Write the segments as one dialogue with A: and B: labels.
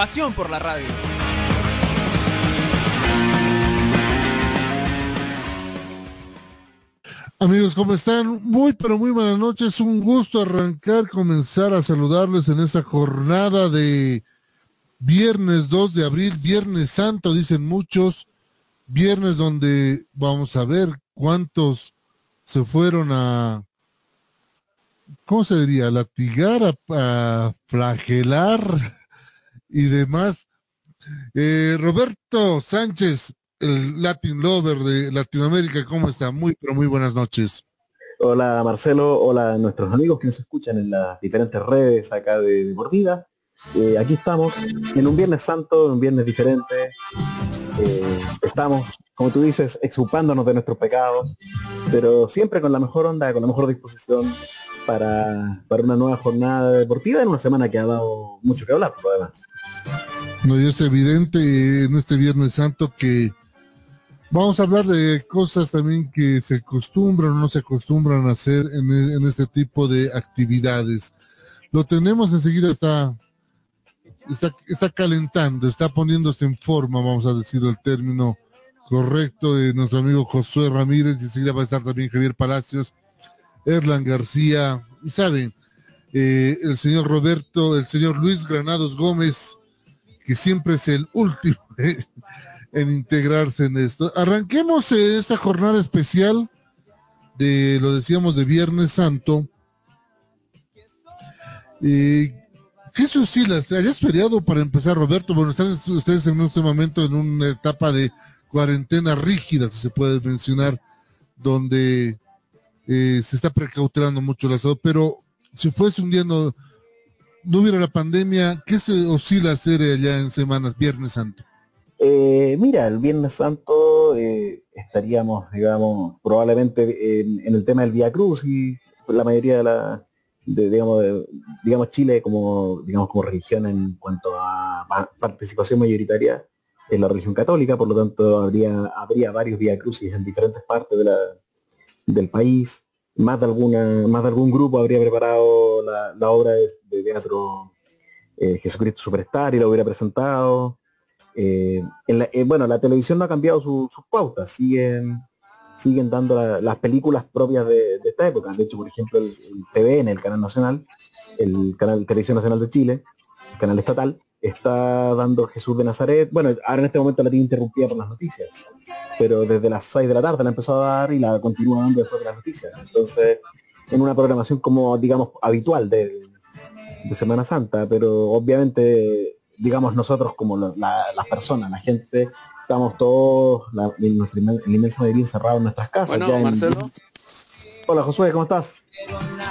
A: Pasión por la radio.
B: Amigos, ¿cómo están? Muy, pero muy buenas noches. Un gusto arrancar, comenzar a saludarles en esta jornada de viernes 2 de abril, viernes santo, dicen muchos. Viernes donde vamos a ver cuántos se fueron a, ¿cómo se diría? Latigar, a flagelar y demás. Eh, Roberto Sánchez, el Latin Lover de Latinoamérica, ¿cómo está? Muy, pero muy buenas noches.
C: Hola Marcelo, hola nuestros amigos que nos escuchan en las diferentes redes acá de, de. Eh, aquí estamos en un Viernes Santo, un viernes diferente. Eh, estamos, como tú dices, exupándonos de nuestros pecados, pero siempre con la mejor onda, con la mejor disposición para, para una nueva jornada deportiva en una semana que ha dado mucho que hablar, por lo demás.
B: No, y es evidente en este Viernes Santo que vamos a hablar de cosas también que se acostumbran o no se acostumbran a hacer en, en este tipo de actividades. Lo tenemos enseguida, está, está, está calentando, está poniéndose en forma, vamos a decir el término correcto, de nuestro amigo Josué Ramírez, y enseguida va a estar también Javier Palacios, Erlan García, y saben, eh, el señor Roberto, el señor Luis Granados Gómez, que siempre es el último en integrarse en esto. Arranquemos eh, esta jornada especial de, lo decíamos, de Viernes Santo. Eh, ¿Qué se oscila? ¿Hayas feriado para empezar, Roberto? Bueno, están ustedes en este momento en una etapa de cuarentena rígida, si se puede mencionar, donde eh, se está precautelando mucho la salud, pero si fuese un día no, no hubiera la pandemia, ¿qué se oscila hacer allá en semanas, Viernes Santo?
C: Eh, mira, el Viernes Santo eh, estaríamos, digamos, probablemente en, el tema del Via Cruz y la mayoría de la, de, digamos, de, digamos Chile como, digamos, como religión en cuanto a pa- participación mayoritaria en la religión católica, por lo tanto habría, habría varios Via Crucis en diferentes partes del país. Más de alguna, más de algún grupo habría preparado la, la obra de, teatro eh, Jesucristo Superstar y lo hubiera presentado. Eh, la- eh, bueno, la televisión no ha cambiado su- sus pautas, siguen, siguen dando la- las películas propias de, de esta época. De hecho, por ejemplo, el, el TVN, el canal nacional, el canal Televisión Nacional de Chile, el canal estatal, está dando Jesús de Nazaret. Bueno, ahora en este momento la tiene interrumpida por las noticias, pero desde las 6 de la tarde la empezó a dar y la continúa dando después de las noticias. Entonces, en una programación como, digamos, habitual de, de Semana Santa, pero obviamente, digamos, nosotros como la- la- las personas, la gente, estamos todos, la, en nuestra inmen- la inmensa mayoría encerrados en nuestras casas.
D: Bueno,
C: ya en-
D: Marcelo.
C: Hola Josué, ¿cómo estás?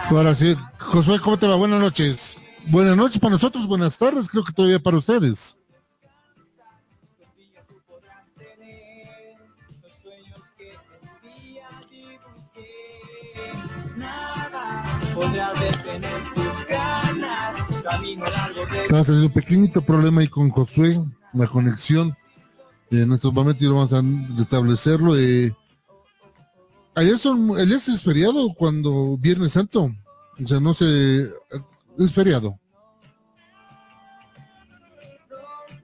B: Ahora sí, Josué, ¿cómo te va? Buenas noches. Buenas noches para nosotros, buenas tardes, creo que todavía para ustedes. Estamos teniendo un pequeñito problema ahí con Josué, la conexión. En estos momentos ya vamos a restablecerlo. Eh, ayer, son, ayer es feriado cuando Viernes Santo. O sea, no sé, es feriado.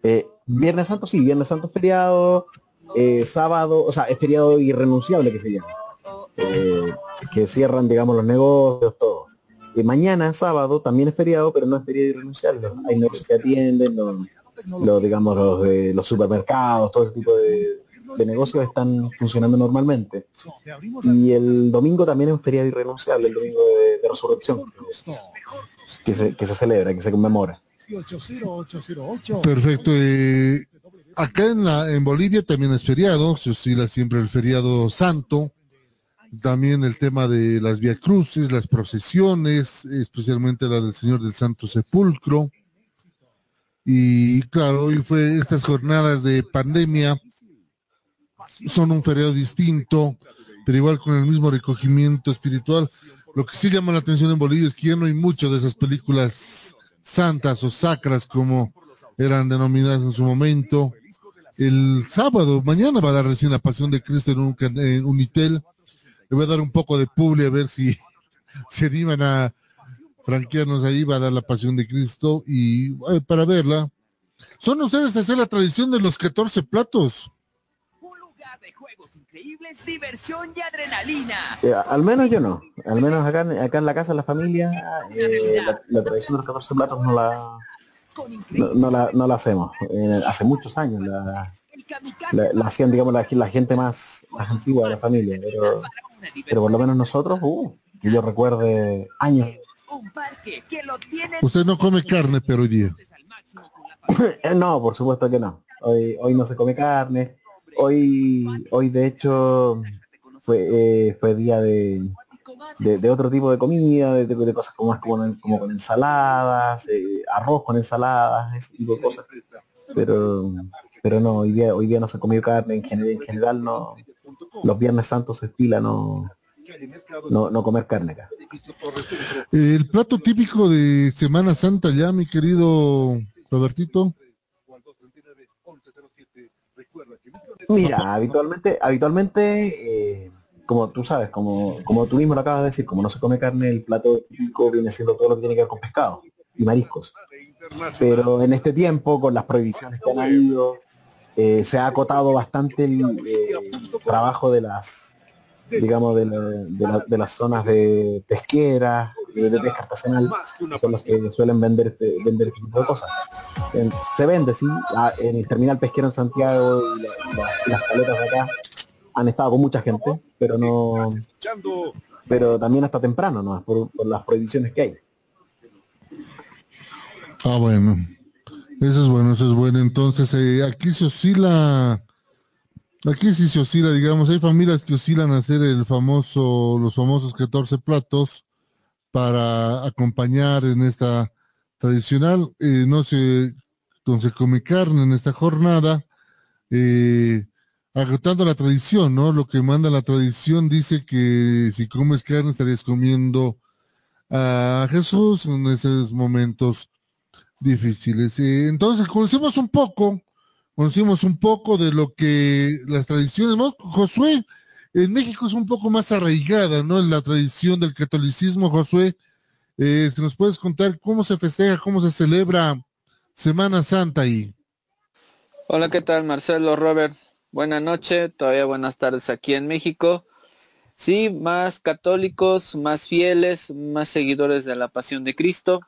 C: Eh, Viernes Santo, sí, Viernes Santo feriado, eh, sábado, o sea, es feriado irrenunciable que se llama. Eh, que cierran, digamos, los negocios, todo. Y mañana, sábado, también es feriado, pero no es feriado irrenunciable. Hay negocios que atienden, los, digamos, los de los supermercados, todo ese tipo de, de negocios están funcionando normalmente. Y el domingo también es un feriado irrenunciable, el domingo de, de resurrección, que se, celebra, que se conmemora.
B: Perfecto. eh, acá en, la, en Bolivia también es feriado, se oscila siempre el feriado santo. También el tema de las vía cruces, las procesiones, especialmente la del Señor del Santo Sepulcro. Y claro, hoy fue estas jornadas de pandemia, son un feriado distinto, pero igual con el mismo recogimiento espiritual. Lo que sí llama la atención en Bolivia es que ya no hay mucho de esas películas santas o sacras como eran denominadas en su momento. El sábado, mañana va a dar recién la Pasión de Cristo en, un, en Unitel. Le voy a dar un poco de publi a ver si se animan a franquearnos ahí, va a dar la Pasión de Cristo y eh, para verla. ¿Son ustedes hacer la tradición de los 14 platos?
D: Diversión y adrenalina.
C: Eh, al menos yo no. Al menos acá, acá en la casa, en la familia, eh, la, tradición de los 14 platos no la, no, la, no la hacemos. Eh, hace muchos años la, la, hacían, digamos, la, la, gente más, más antigua de la familia. Pero, pero por lo menos nosotros, uh, que yo recuerde años.
B: Usted no come carne, pero hoy día.
C: no, por supuesto que no. Hoy, hoy no se come carne hoy, hoy de hecho fue, eh, fue día de, de, otro tipo de comida, de, cosas como, más como, como con ensaladas, eh, arroz con ensaladas, ese tipo de cosas. Pero, pero no, hoy día, hoy día no se comió carne, en general, en general no, los viernes santos se estila no, no, no comer carne acá.
B: El plato típico de Semana Santa ya, mi querido Robertito.
C: Mira, habitualmente, habitualmente, eh, como tú sabes, como, como tú mismo lo acabas de decir, como no se come carne, el plato típico viene siendo todo lo que tiene que ver con pescado y mariscos. Pero en este tiempo, con las prohibiciones que han habido, eh, se ha acotado bastante el eh, trabajo de las, digamos, de, de, las zonas de pesqueras, de pesca artesanal son los que suelen vender este, vender este tipo de cosas. Se vende, sí, en el terminal pesquero en Santiago y, las paletas de acá han estado con mucha gente, pero no pero también hasta temprano, ¿no? Por, las prohibiciones que hay.
B: Ah, bueno. Eso es bueno, eso es bueno. Entonces, eh, aquí se oscila, aquí sí se oscila, digamos, hay familias que oscilan a hacer el famoso, los famosos 14 platos, para acompañar en esta tradicional, eh, no sé, donde se come carne en esta jornada, eh, agotando la tradición, ¿no? Lo que manda la tradición dice que si comes carne estarías comiendo a Jesús en esos momentos difíciles. Eh, entonces, conocimos un poco, conocimos un poco de lo que las tradiciones, ¿no? Josué, en México es un poco más arraigada, ¿no? En la tradición del catolicismo, Josué. Eh, nos puedes contar cómo se festeja, cómo se celebra Semana Santa ahí.
E: Hola, ¿qué tal, Marcelo, Robert? Buenas noches, todavía buenas tardes aquí en México. Sí, más católicos, más fieles, más seguidores de la pasión de Cristo.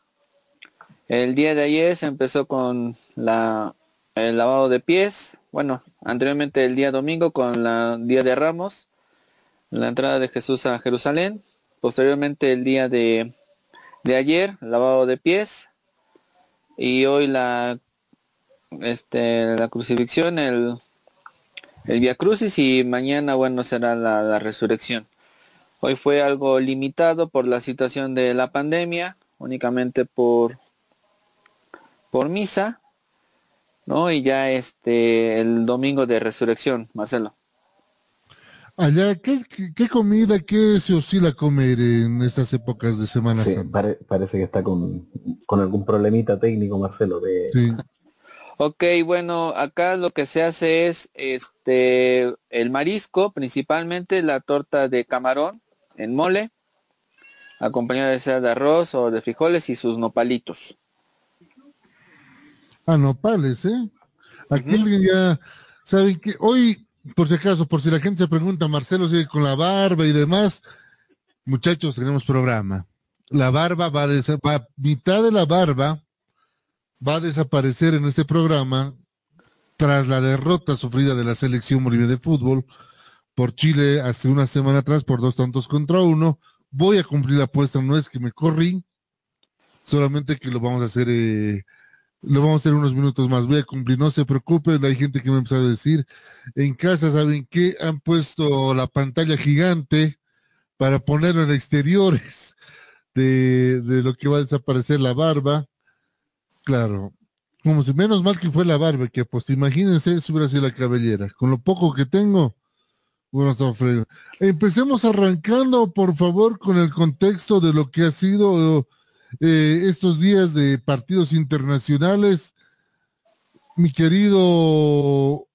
E: El día de ayer se empezó con la, el lavado de pies. Bueno, anteriormente el día domingo con la Día de Ramos la entrada de Jesús a Jerusalén. Posteriormente el día de, de ayer, lavado de pies. Y hoy la, este, la crucifixión, el, el Via Crucis y mañana, bueno, será la, resurrección. Hoy fue algo limitado por la situación de la pandemia, únicamente por, por misa, ¿no? Y ya este, el domingo de resurrección, Marcelo.
B: Allá, ¿qué, ¿qué, comida, qué se oscila a comer en estas épocas de Semana sí,
C: parece que está con, con, algún problemita técnico, Marcelo. De... Sí.
E: Ok, bueno, acá lo que se hace es este el marisco, principalmente la torta de camarón en mole, acompañada de sea de arroz o de frijoles y sus nopalitos.
B: Ah, nopales, ¿eh? Aquí ya saben que hoy por si acaso, por si la gente se pregunta, Marcelo sigue con la barba y demás, muchachos, tenemos programa. La barba va a, mitad de la barba va a desaparecer en este programa tras la derrota sufrida de la selección boliviana de fútbol por Chile hace una semana atrás por dos tantos contra uno. Voy a cumplir la apuesta, no es que me corrí, solamente que lo vamos a hacer eh, lo vamos a hacer unos minutos más. Voy a cumplir, no se preocupen. Hay gente que me ha empezado a decir, en casa, ¿saben qué? Han puesto la pantalla gigante para ponerlo en exteriores de, de lo que va a desaparecer la barba. Claro. como si menos mal que fue la barba, que pues imagínense si hubiera sido la cabellera. Con lo poco que tengo, bueno, está frío. Empecemos arrancando, por favor, con el contexto de lo que ha sido eh, estos días de partidos internacionales. Mi querido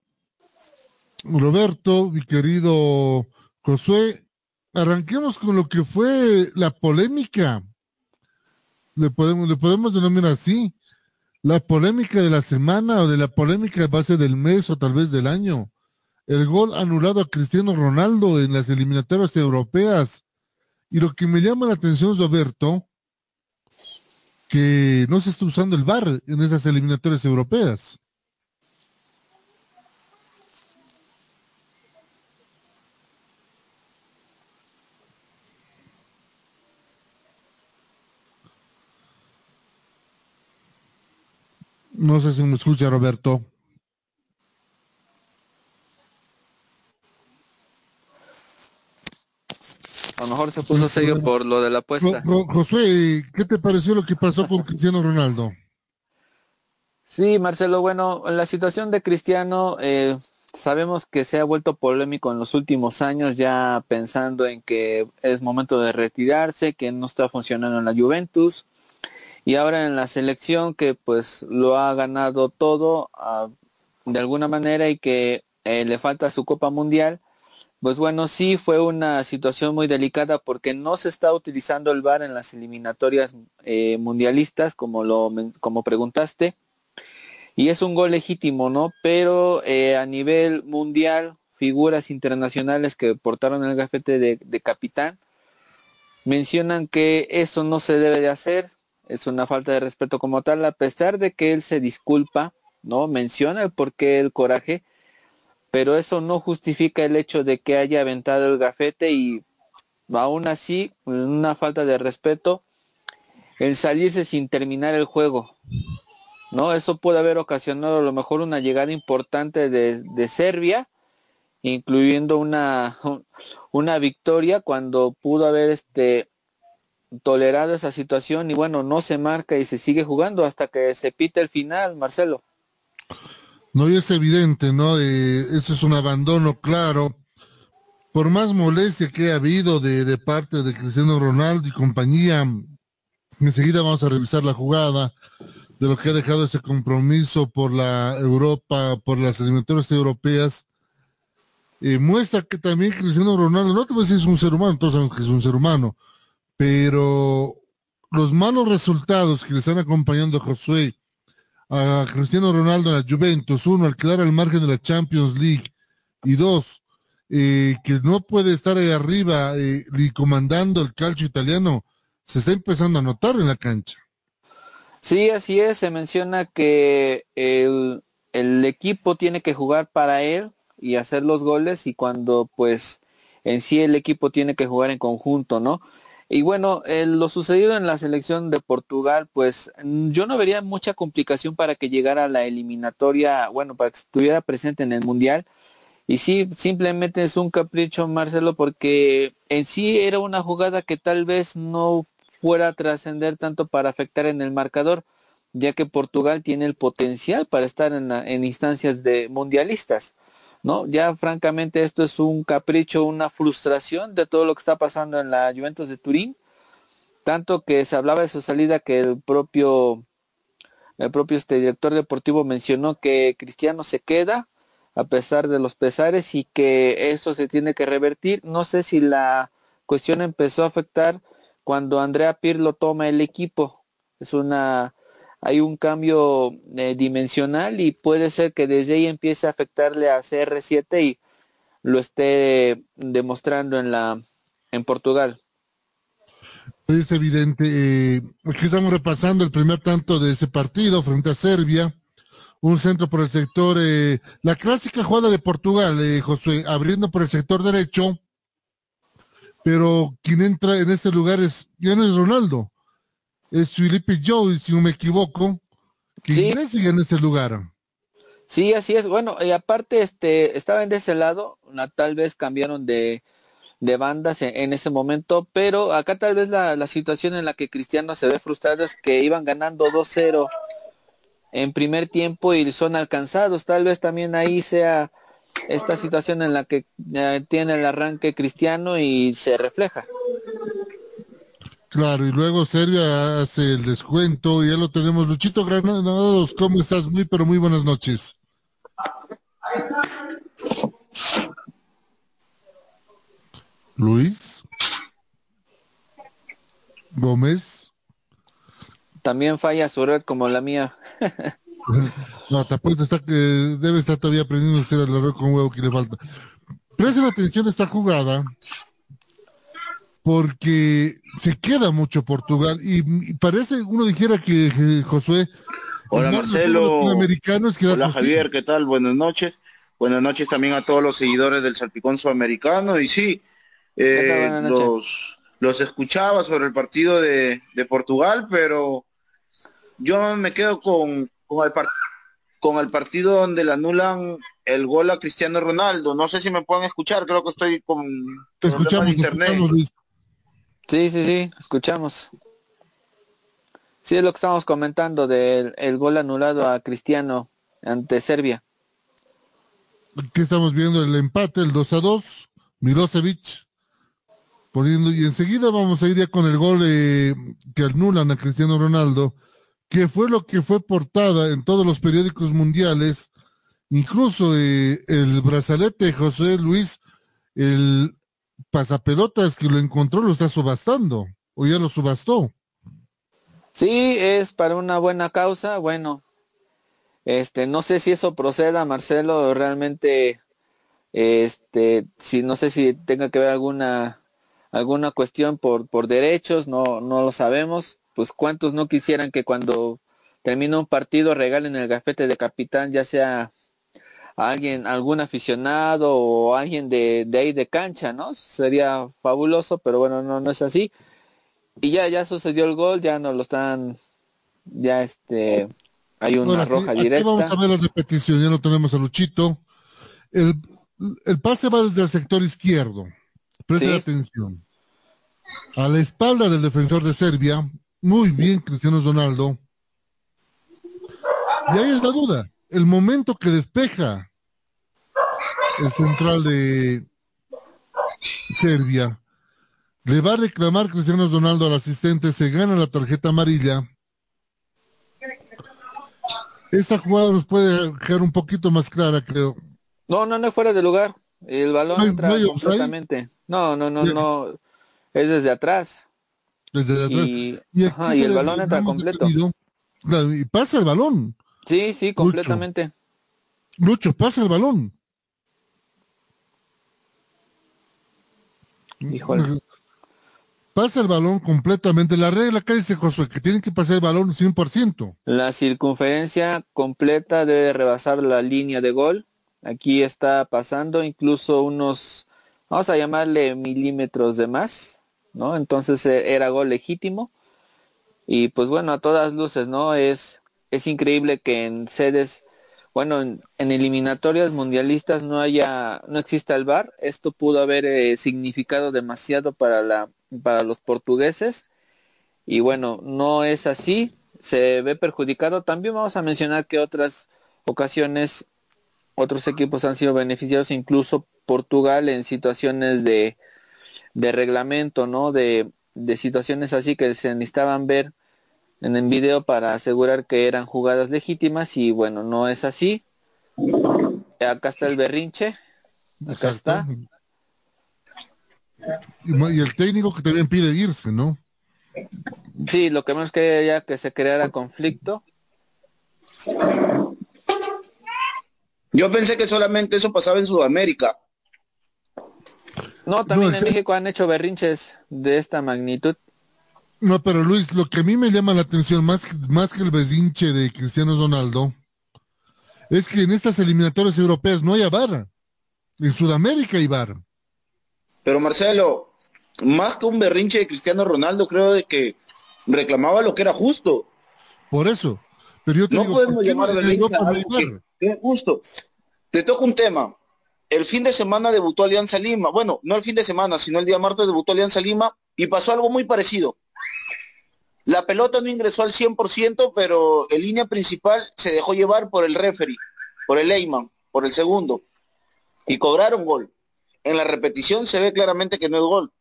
B: Roberto, mi querido Josué, arranquemos con lo que fue la polémica. Le podemos, le podemos denominar así. La polémica de la semana o de la polémica base del mes o tal vez del año el gol anulado a Cristiano Ronaldo en las eliminatorias europeas. Y lo que me llama la atención, Roberto, que no se está usando el VAR en esas eliminatorias europeas. No sé si me escucha, Roberto.
E: A lo mejor se puso serio por lo de la apuesta.
B: Josué, ¿qué te pareció lo que pasó con Cristiano Ronaldo?
E: Sí, Marcelo, bueno, la situación de Cristiano, eh, sabemos que se ha vuelto polémico en los últimos años, ya pensando en que es momento de retirarse, que no está funcionando en la Juventus, y ahora en la selección que pues lo ha ganado todo ah, de alguna manera y que eh, le falta su Copa Mundial pues bueno, sí fue una situación muy delicada porque no se está utilizando el VAR en las eliminatorias eh, mundialistas, como lo como preguntaste, y es un gol legítimo, ¿no? Pero eh, a nivel mundial, figuras internacionales que portaron el gafete de, de capitán mencionan que eso no se debe de hacer, es una falta de respeto como tal, a pesar de que él se disculpa, ¿no? Menciona el porqué el coraje, pero eso no justifica el hecho de que haya aventado el gafete y aún así, una falta de respeto, el salirse sin terminar el juego. ¿No? Eso puede haber ocasionado a lo mejor una llegada importante de, Serbia, incluyendo una, una victoria cuando pudo haber este tolerado esa situación y bueno, no se marca y se sigue jugando hasta que se pita el final, Marcelo.
B: No, y es evidente, ¿no? Eso es un abandono claro. Por más molestia que ha habido de, de parte de Cristiano Ronaldo y compañía, enseguida vamos a revisar la jugada de lo que ha dejado ese compromiso por la Europa, por las eliminatorias europeas. Eh, muestra que también Cristiano Ronaldo, no te voy a decir es un ser humano, todos sabemos que es un ser humano, pero los malos resultados que le están acompañando a Josué, a Cristiano Ronaldo en la Juventus, uno, al quedar al margen de la Champions League, y dos, eh, que no puede estar ahí arriba eh, ni comandando el calcio italiano, se está empezando a notar en la cancha.
E: Sí, así es, se menciona que el, el equipo tiene que jugar para él y hacer los goles y cuando pues en sí el equipo tiene que jugar en conjunto, ¿no? Y bueno, eh, lo sucedido en la selección de Portugal, pues mm, yo no vería mucha complicación para que llegara a la eliminatoria, bueno, para que estuviera presente en el Mundial. Y sí, simplemente es un capricho, Marcelo, porque en sí era una jugada que tal vez no fuera a trascender tanto para afectar en el marcador, ya que Portugal tiene el potencial para estar en, en instancias de mundialistas. ¿No? Ya francamente esto es un capricho, una frustración de todo lo que está pasando en la Juventus de Turín, tanto que se hablaba de su salida que el propio el propio este director deportivo mencionó que Cristiano se queda a pesar de los pesares y que eso se tiene que revertir. No sé si la cuestión empezó a afectar cuando Andrea Pirlo toma el equipo. Es una hay un cambio eh, dimensional y puede ser que desde ahí empiece a afectarle a CR7 y lo esté demostrando en la en Portugal.
B: Es evidente, eh, aquí estamos repasando el primer tanto de ese partido frente a Serbia, un centro por el sector, eh, la clásica jugada de Portugal, eh, José, abriendo por el sector derecho, pero quien entra en este lugar es, ya no es Ronaldo, es Felipe Joe, si no me equivoco, que
E: Sí.
B: ingresa en ese lugar.
E: Sí, así es. Bueno, y aparte, este, estaban de ese lado, tal vez cambiaron de, de bandas en, en ese momento, pero acá tal vez la, la situación en la que Cristiano se ve frustrado es que iban ganando 2-0 en primer tiempo y son alcanzados. Tal vez también ahí sea esta situación en la que eh, tiene el arranque cristiano y se refleja.
B: Claro, y luego Serbia hace el descuento y ya lo tenemos. Luchito Granados, ¿cómo estás? Muy, pero muy buenas noches. Luis Gómez.
E: También falla su red como la mía.
B: no, te apuesto está que debe estar todavía aprendiendo a hacer la red con huevo que le falta. Presten atención a esta jugada porque se queda mucho Portugal y, parece uno dijera que, Josué
F: Hola Marcelo. Hola Javier, ¿qué tal? Buenas noches. Buenas noches también a todos los seguidores del Salpicón Sudamericano. Y sí, eh, los, los escuchaba sobre el partido de, de, Portugal, pero yo me quedo con, con, el con el partido donde le anulan el gol a Cristiano Ronaldo. No sé si me pueden escuchar, creo que estoy con
B: te escuchamos, internet.
E: Sí, sí, sí, escuchamos. Sí, es lo que estamos comentando del el gol anulado a Cristiano ante Serbia.
B: Aquí estamos viendo el empate, el 2 a 2, Milosevic poniendo, y enseguida vamos a ir ya con el gol eh, que anulan a Cristiano Ronaldo, que fue lo que fue portada en todos los periódicos mundiales, incluso eh, el brazalete José Luis, el pasapelotas que lo encontró lo está subastando, o ya lo subastó.
E: Sí, es para una buena causa. Bueno, este, no sé si eso proceda, Marcelo, realmente, este, si no sé si tenga que ver alguna alguna cuestión por por derechos, no no lo sabemos. Pues cuántos no quisieran que cuando termina un partido regalen el gafete de capitán, ya sea alguien, algún aficionado o alguien de, de ahí de cancha, ¿no? Sería fabuloso, pero bueno, no, no es así. Y ya ya sucedió el gol ya no lo están ya este hay una roja directa
B: vamos a ver la repetición ya lo tenemos a Luchito. El, el pase va desde el sector izquierdo. Presta atención. A la espalda del defensor de Serbia. Muy bien Cristiano Ronaldo. Y ahí es la duda. El momento que despeja el central de Serbia le va a reclamar Cristiano Ronaldo al asistente, se gana la tarjeta amarilla. Esta jugada nos puede dejar un poquito más clara, creo.
E: No, no, no es fuera de lugar. El balón entra completamente. No, no, no, no. Es desde atrás.
B: Desde atrás.
E: Y, el balón entra completo.
B: y pasa el balón.
E: Sí, sí, completamente.
B: Lucho pasa el balón.
E: Híjole
B: pasa el balón completamente. La regla acá dice Josué que tienen que pasar el balón 100%.
E: La circunferencia completa debe rebasar la línea de gol. Aquí está pasando incluso unos, vamos a llamarle milímetros de más, ¿no? Entonces eh, era gol legítimo. Y pues bueno, a todas luces, ¿no? Es, es increíble que en sedes, bueno, en, eliminatorias mundialistas no haya, no exista el VAR. Esto pudo haber eh, significado demasiado para la para los portugueses. Y bueno, no es así, se ve perjudicado. También vamos a mencionar que otras ocasiones otros equipos han sido beneficiados, incluso Portugal en situaciones de, de reglamento, ¿no? De, de situaciones así que se necesitaban ver en el video para asegurar que eran jugadas legítimas y bueno, no es así. Acá está el berrinche. Acá está.
B: Y, el técnico que también pide irse, ¿no?
E: Sí, lo que menos quería que se creara conflicto.
F: Yo pensé que solamente eso pasaba en Sudamérica.
E: No, también en México han hecho berrinches de esta magnitud.
B: No, pero Luis, lo que a mí me llama la atención más, más que el berrinche de Cristiano Ronaldo es que en estas eliminatorias europeas no hay VAR. En Sudamérica hay VAR.
F: Pero Marcelo, más que un berrinche de Cristiano Ronaldo, creo de que reclamaba lo que era justo.
B: Por eso. Pero yo te
F: no podemos llamar berrinche es justo. Te toca un tema. El fin de semana debutó Alianza Lima. Bueno, no el fin de semana, sino el día martes debutó Alianza Lima y pasó algo muy parecido. La pelota no ingresó al 100%, pero en línea principal se dejó llevar por el referee, por el Leyman, por el segundo. Y cobraron gol. En la repetición se ve claramente que no es gol.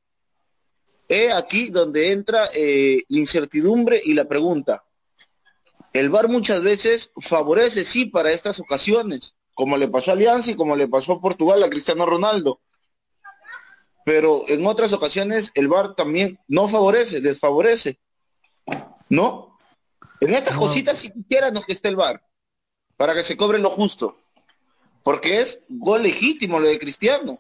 F: Es aquí donde entra eh, la incertidumbre y la pregunta. El VAR muchas veces favorece, sí, para estas ocasiones, como le pasó a Alianza y como le pasó a Portugal a Cristiano Ronaldo. Pero en otras ocasiones el VAR también no favorece, desfavorece. ¿No? En estas cositas si no que esté el VAR, para que se cobre lo justo. Porque es gol legítimo lo de Cristiano.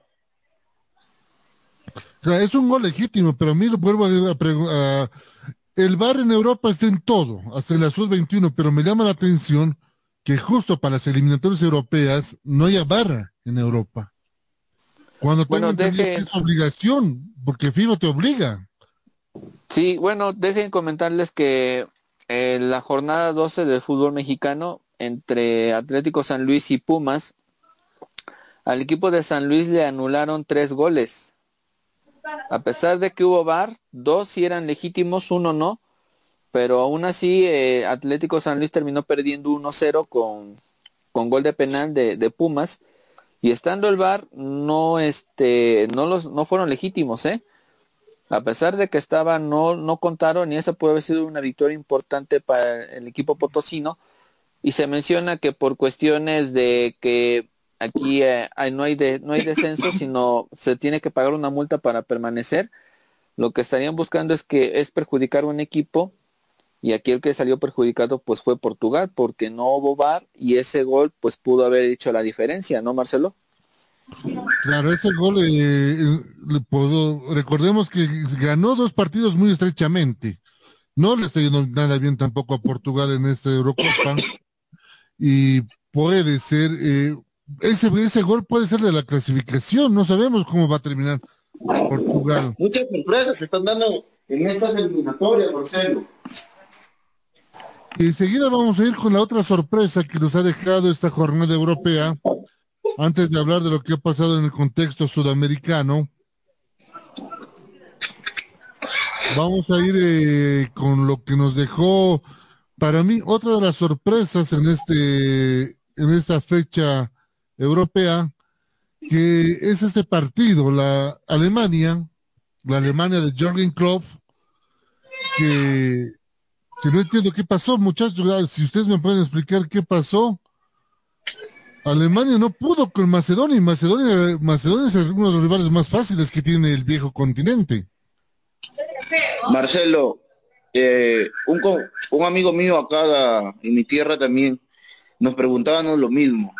B: es un gol legítimo, pero a mí lo vuelvo a, preguntar. el VAR en Europa está en todo, hasta el azul 21, pero me llama la atención que justo para las eliminatorias europeas no haya barra en Europa. Cuando tengo que es obligación, porque FIBA te obliga.
E: Sí, bueno, dejen comentarles que en la jornada 12 del fútbol mexicano entre Atlético San Luis y Pumas, al equipo de San Luis le anularon tres goles. A pesar de que hubo VAR, dos sí eran legítimos, uno no, pero aún así eh, Atlético San Luis terminó perdiendo 1-0 con, con gol de penal de, de, Pumas y estando el VAR no este no los no fueron legítimos, ¿eh? a pesar de que estaba, no, no contaron y esa puede haber sido una victoria importante para el equipo potosino. Y se menciona que por cuestiones de que aquí eh, no, hay de, no hay descenso, sino se tiene que pagar una multa para permanecer, lo que estarían buscando es que es perjudicar un equipo y aquí el que salió perjudicado pues fue Portugal porque no hubo VAR y ese gol pues pudo haber hecho la diferencia, ¿no Marcelo?
B: Claro, ese gol, eh, puedo, recordemos que ganó dos partidos muy estrechamente. No le está yendo nada bien tampoco a Portugal en esta Eurocopa. Y puede ser, eh, ese, ese gol puede ser de la clasificación. No sabemos cómo va a terminar Portugal.
F: Muchas sorpresas se están dando en estas eliminatorias, Marcelo.
B: Enseguida vamos a ir con la otra sorpresa que nos ha dejado esta jornada europea. Antes de hablar de lo que ha pasado en el contexto sudamericano, vamos a ir eh, con lo que nos dejó, para mí, otra de las sorpresas en este, en esta fecha europea, que es este partido, la Alemania, la Alemania de Jürgen Klopp, que, que no entiendo qué pasó, muchachos, si ustedes me pueden explicar qué pasó, Alemania no pudo con Macedonia y Macedonia, Macedonia es uno de los rivales más fáciles que tiene el viejo continente.
F: Marcelo, eh, un, un, amigo mío acá en mi tierra también nos preguntábamos lo mismo.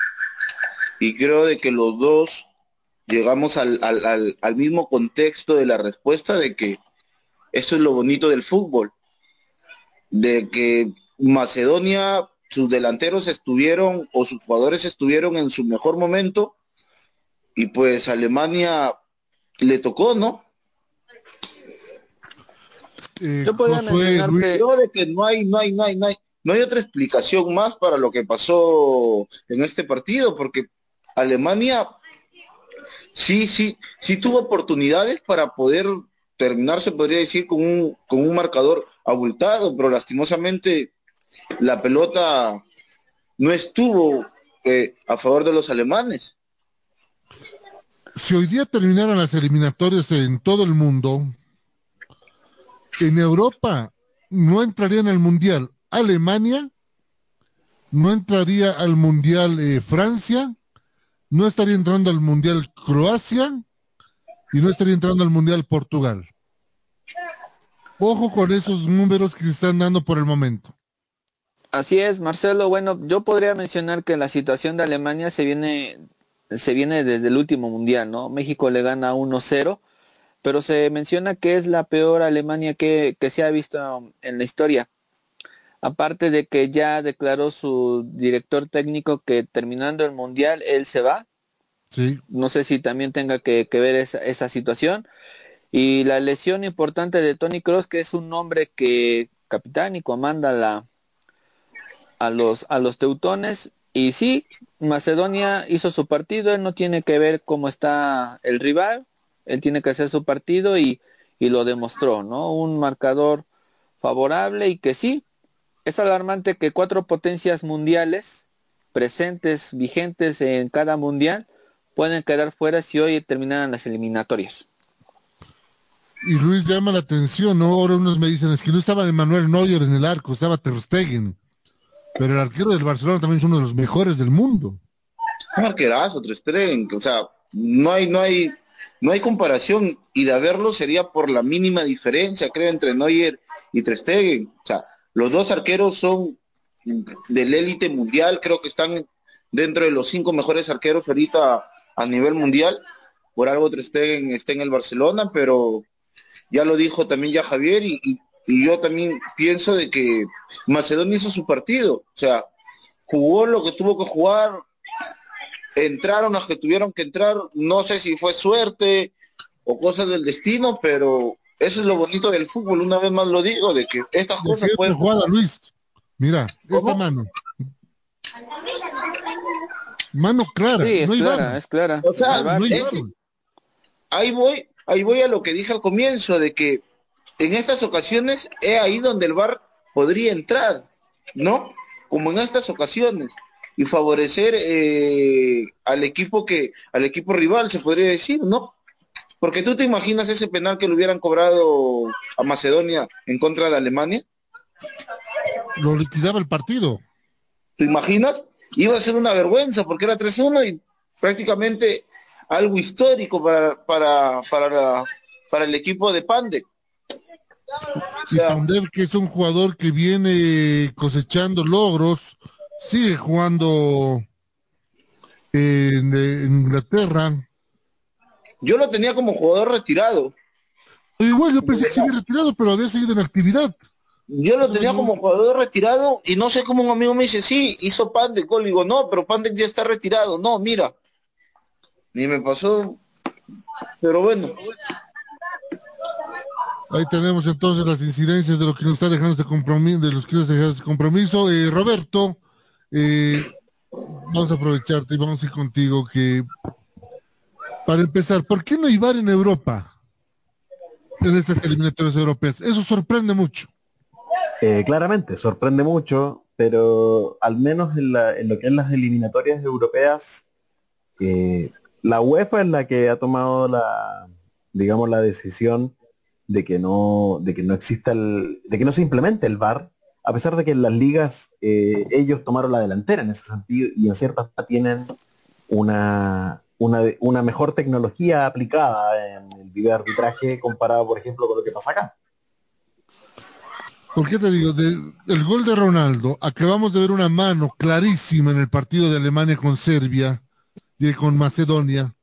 F: Y creo de que los dos llegamos al, al, al mismo contexto de la respuesta de que eso es lo bonito del fútbol. De que Macedonia sus delanteros estuvieron o sus jugadores estuvieron en su mejor momento y pues Alemania le tocó, ¿no?
E: Eh, Yo mencionar que...
F: de que no hay, no hay, no hay, no hay, no hay otra explicación más para lo que pasó en este partido, porque Alemania sí, sí, sí tuvo oportunidades para poder terminar, se podría decir, con un, con un marcador abultado, pero lastimosamente la pelota no estuvo eh, a favor de los alemanes.
B: Si hoy día terminaran las eliminatorias en todo el mundo, en Europa no entraría en el Mundial Alemania, no entraría al Mundial eh, Francia, no estaría entrando al Mundial Croacia y no estaría entrando al Mundial Portugal. Ojo con esos números que se están dando por el momento.
E: Así es, Marcelo. Bueno, yo podría mencionar que la situación de Alemania se viene, se viene desde el último mundial, ¿no? México le gana 1-0, pero se menciona que es la peor Alemania que, que se ha visto en la historia. Aparte de que ya declaró su director técnico que terminando el mundial él se va.
B: Sí.
E: No sé si también tenga que, que ver esa, esa situación. Y la lesión importante de Tony Cross, que es un hombre que capitán y comanda a los, a los teutones. Y sí, Macedonia hizo su partido, él no tiene que ver cómo está el rival, él tiene que hacer su partido y, y lo demostró, ¿no? Un marcador favorable y que sí, es alarmante que cuatro potencias mundiales presentes, vigentes en cada mundial, pueden quedar fuera si hoy terminaran las eliminatorias.
B: Y Luis llama la atención, ¿no? Ahora unos me dicen, es que no estaba Emmanuel Neuer en el arco, estaba Ter Stegen. Pero el arquero del Barcelona también es uno de los mejores del mundo.
F: Un arquerazo, Ter Stegen, o sea, no hay, no hay, no hay comparación y de haberlo sería por la mínima diferencia, creo, entre Neuer y Ter. O sea, los dos arqueros son del élite mundial, creo que están dentro de los cinco mejores arqueros ahorita a nivel mundial. Por algo Ter está en el Barcelona, pero ya lo dijo también ya Javier y, y yo también pienso de que Macedonia hizo su partido, o sea, jugó lo que tuvo que jugar, entraron los que tuvieron que entrar, no sé si fue suerte o cosas del destino, pero eso es lo bonito del fútbol, una vez más lo digo, de que estas cosas pueden...
B: Jugada, Luis. Mira, esta mano. Mano clara,
E: sí, es
B: no
E: clara, es clara.
F: O sea, ahí voy, ahí voy a lo que dije al comienzo, de que en estas ocasiones es ahí donde el VAR podría entrar, ¿no? Como en estas ocasiones. Y favorecer eh, al equipo que al equipo rival se podría decir no porque tú te imaginas ese penal que le hubieran cobrado a Macedonia en contra de Alemania.
B: Lo liquidaba el partido.
F: Te imaginas iba a ser una vergüenza porque era 3-1 y prácticamente algo histórico para para para para el equipo de Pande
B: y Pandev, que es un jugador que viene cosechando logros sigue jugando en, Inglaterra.
F: Yo lo tenía como jugador retirado.
B: Igual yo pensé que se había retirado, pero había seguido en actividad.
F: Yo lo tenía como jugador retirado y no sé cómo un amigo me dice, sí, hizo Pandek gol. Digo, no, pero Pandek ya está retirado. No, mira. Ni me pasó. Pero bueno.
B: Ahí tenemos entonces las incidencias de lo que nos está dejando este compromiso, de los que nos dejando este compromiso. Eh, Roberto, eh, vamos a aprovecharte y vamos a ir contigo que, para empezar, ¿por qué no VAR en Europa? En estas eliminatorias europeas. Eso sorprende mucho.
C: Eh, claramente, sorprende mucho, pero al menos en, lo que es las eliminatorias europeas, eh, la UEFA es la que ha tomado la, digamos, la decisión de que no, de que no exista el, de que no se implemente el VAR a pesar de que en las ligas eh, ellos tomaron la delantera en ese sentido y en ciertas tienen una, una, mejor tecnología aplicada en el video arbitraje comparado, por ejemplo, con lo que pasa acá.
B: ¿Por qué te digo? el gol de Ronaldo, acabamos de ver una mano clarísima en el partido de Alemania con Serbia y con Macedonia.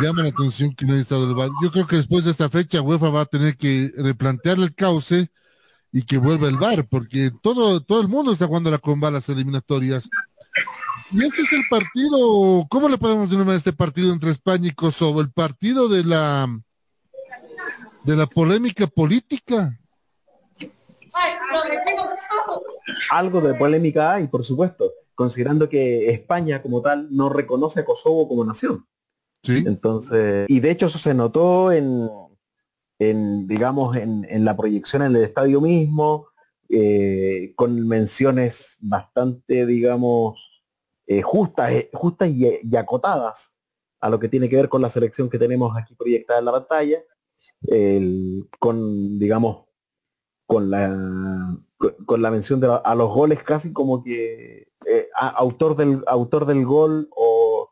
B: llama la atención que no haya estado el VAR. Yo creo que después de esta fecha UEFA va a tener que replantear el cauce y que vuelva el VAR, porque todo, todo el mundo está jugando la comba las eliminatorias. Y este es el partido, ¿cómo le podemos denominar este partido entre España y Kosovo? El partido de la de la polémica política.
C: Algo de polémica hay, por supuesto, considerando que España como tal no reconoce a Kosovo como nación.
B: Sí.
C: Entonces, y de hecho eso se notó en, en digamos, en, en la proyección en el estadio mismo, eh, con menciones bastante, digamos, eh, justas, eh, justas y, acotadas a lo que tiene que ver con la selección que tenemos aquí proyectada en la pantalla, con, digamos, con la, con la mención de a los goles casi como que autor, del, autor del gol o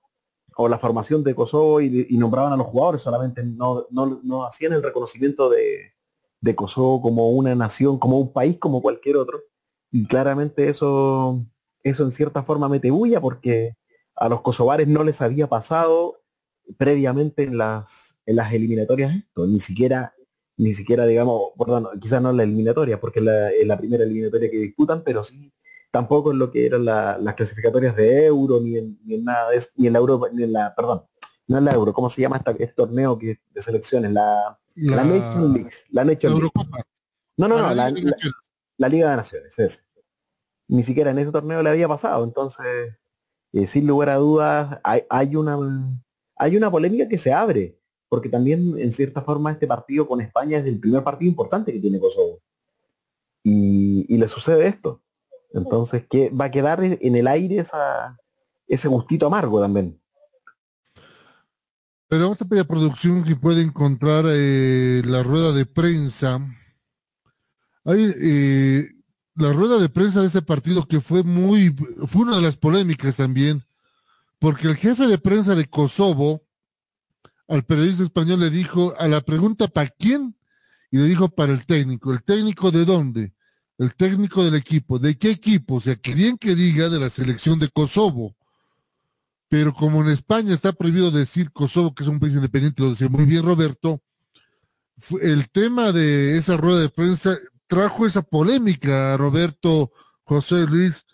C: o la formación de Kosovo y, nombraban a los jugadores, solamente no, no, hacían el reconocimiento de, Kosovo como una nación, como un país como cualquier otro. Y claramente eso, eso en cierta forma mete bulla porque a los kosovares no les había pasado previamente en las, en las eliminatorias esto, ni siquiera, ni siquiera digamos, perdón, quizás no la eliminatoria, porque es la, la primera eliminatoria que disputan, pero sí tampoco en lo que eran las clasificatorias de euro, ni en, nada de eso, ni en la euro, ni en la, perdón, no en la euro, ¿cómo se llama este torneo que, de selecciones? La, la, Nation League, la Nation League. No, no, no, la, Liga de Naciones, es. Ni siquiera en ese torneo le había pasado, entonces, eh, sin lugar a dudas, hay, hay, una hay una polémica que se abre, porque también en cierta forma este partido con España es el primer partido importante que tiene Kosovo. y, le sucede esto. Entonces, que va a quedar en el aire ese gustito amargo también.
B: Pero vamos a pedir a producción que puede encontrar eh, la rueda de prensa. Hay eh, la rueda de prensa de este partido que fue muy, fue una de las polémicas también, porque el jefe de prensa de Kosovo al periodista español le dijo a la pregunta ¿para quién? Y le dijo para el técnico. ¿El técnico de dónde? El técnico del equipo. ¿De qué equipo? O sea, querían que diga de la selección de Kosovo. Pero como en España está prohibido decir Kosovo, que es un país independiente, lo decía muy bien Roberto, el tema de esa rueda de prensa trajo esa polémica, Roberto José Luis,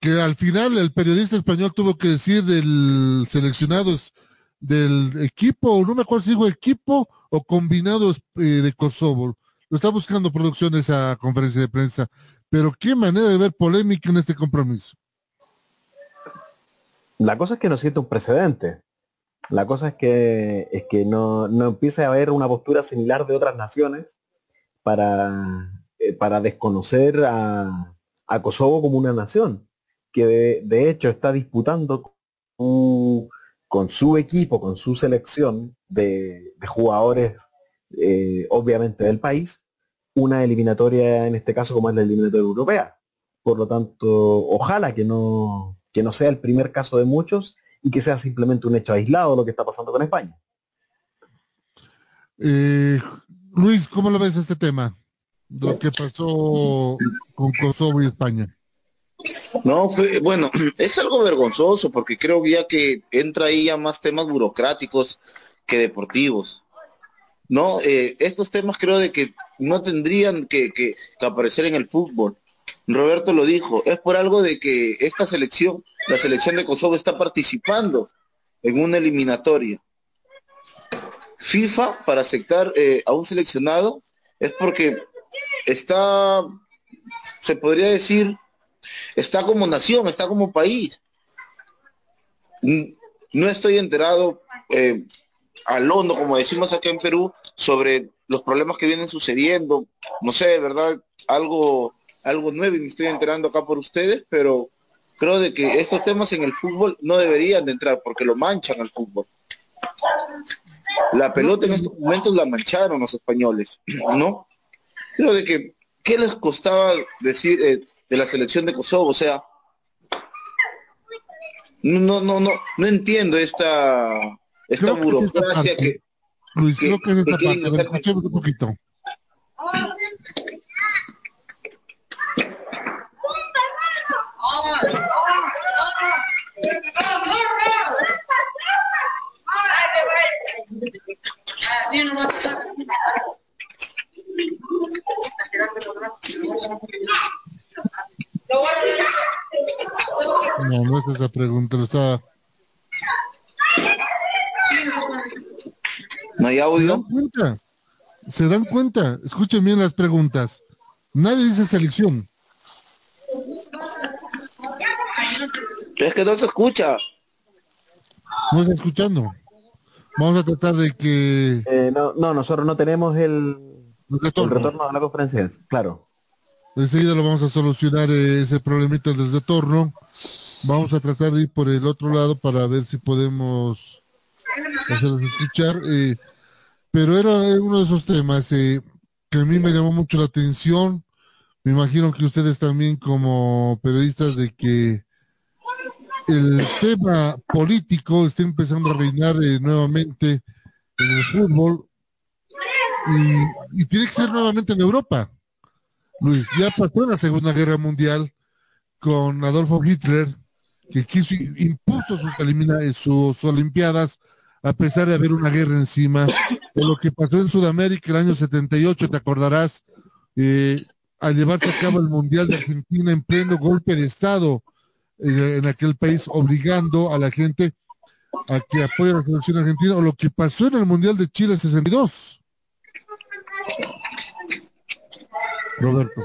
B: que al final el periodista español tuvo que decir del seleccionado del equipo, no me acuerdo si dijo equipo o combinados eh, de Kosovo. Lo está buscando producción esa conferencia de prensa. Pero qué manera de ver polémica en este compromiso.
C: La cosa es que no siente un precedente. La cosa es que, es que no, no empiece a haber una postura similar de otras naciones para, eh, para desconocer a, a, Kosovo como una nación, que de, hecho está disputando con, su equipo, con su selección de, jugadores, eh, obviamente del país, una eliminatoria, en este caso como es la eliminatoria europea. Por lo tanto, ojalá que no, que no sea el primer caso de muchos y que sea simplemente un hecho aislado lo que está pasando con España.
B: Eh, Luis, ¿cómo lo ves este tema? Lo que pasó con Kosovo y España.
F: No, fue, bueno, es algo vergonzoso porque creo ya que entra ahí ya más temas burocráticos que deportivos. No, eh, estos temas creo de que no tendrían que, que, aparecer en el fútbol. Roberto lo dijo, es por algo de que esta selección, la selección de Kosovo está participando en una eliminatoria. FIFA para aceptar eh, a un seleccionado es porque está, se podría decir, está como nación, está como país. No estoy enterado eh, hondo, como decimos acá en Perú, sobre los problemas que vienen sucediendo. No sé, de verdad, algo, algo nuevo y me estoy enterando acá por ustedes, pero creo de que estos temas en el fútbol no deberían de entrar porque lo manchan al fútbol. La pelota en estos momentos la mancharon los españoles, ¿no? Creo de que, ¿qué les costaba decir eh, de la selección de Kosovo? O sea, no, no, no, no entiendo esta, esta burocracia que,
B: Luis, creo que es esta parte. Escuchemos un poquito. No, no es esa pregunta, lo estaba...
F: ¿No hay audio?
B: ¿Se dan cuenta? ¿Se dan cuenta? Escuchen bien las preguntas. Nadie dice selección.
F: Es que no se escucha.
B: No está escuchando. Vamos a tratar de que...
C: Eh, no, no, nosotros no tenemos el, retorno. el retorno de la conferencia, claro.
B: Enseguida lo vamos a solucionar eh, ese problemita del retorno. Vamos a tratar de ir por el otro lado para ver si podemos hacerlos escuchar. Eh, pero era uno de esos temas que a mí me llamó mucho la atención. Me imagino que ustedes también como periodistas de que el tema político está empezando a reinar eh, nuevamente en el fútbol y, tiene que ser nuevamente en Europa. Luis, ya pasó la Segunda Guerra Mundial con Adolfo Hitler, que quiso, impuso sus, eh, sus Olimpiadas a pesar de haber una guerra encima. De lo que pasó en Sudamérica el año 78, te acordarás, eh, al llevarse a cabo el Mundial de Argentina en pleno golpe de Estado en, aquel país, obligando a la gente a que apoye a la selección argentina, o lo que pasó en el Mundial de Chile 62. Roberto.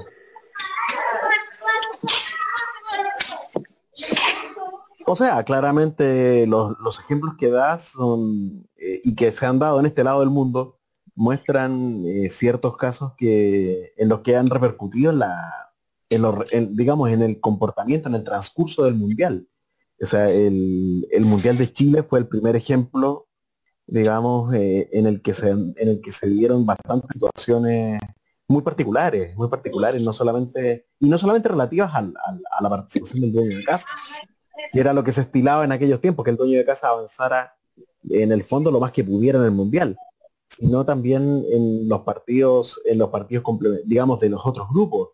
C: O sea, claramente los, ejemplos que das son eh, y que se han dado en este lado del mundo muestran eh, ciertos casos que en los que han repercutido en la, en digamos, en el comportamiento, en el transcurso del mundial. O sea, el, el mundial de Chile fue el primer ejemplo, digamos, eh, en el que se, en el que se dieron bastantes situaciones muy particulares, muy particulares, no solamente, y no solamente relativas a la participación del dueño de casa, que era lo que se estilaba en aquellos tiempos, que el dueño de casa avanzara en el fondo lo más que pudiera en el mundial, sino también en los partidos, en los partidos digamos de los otros grupos.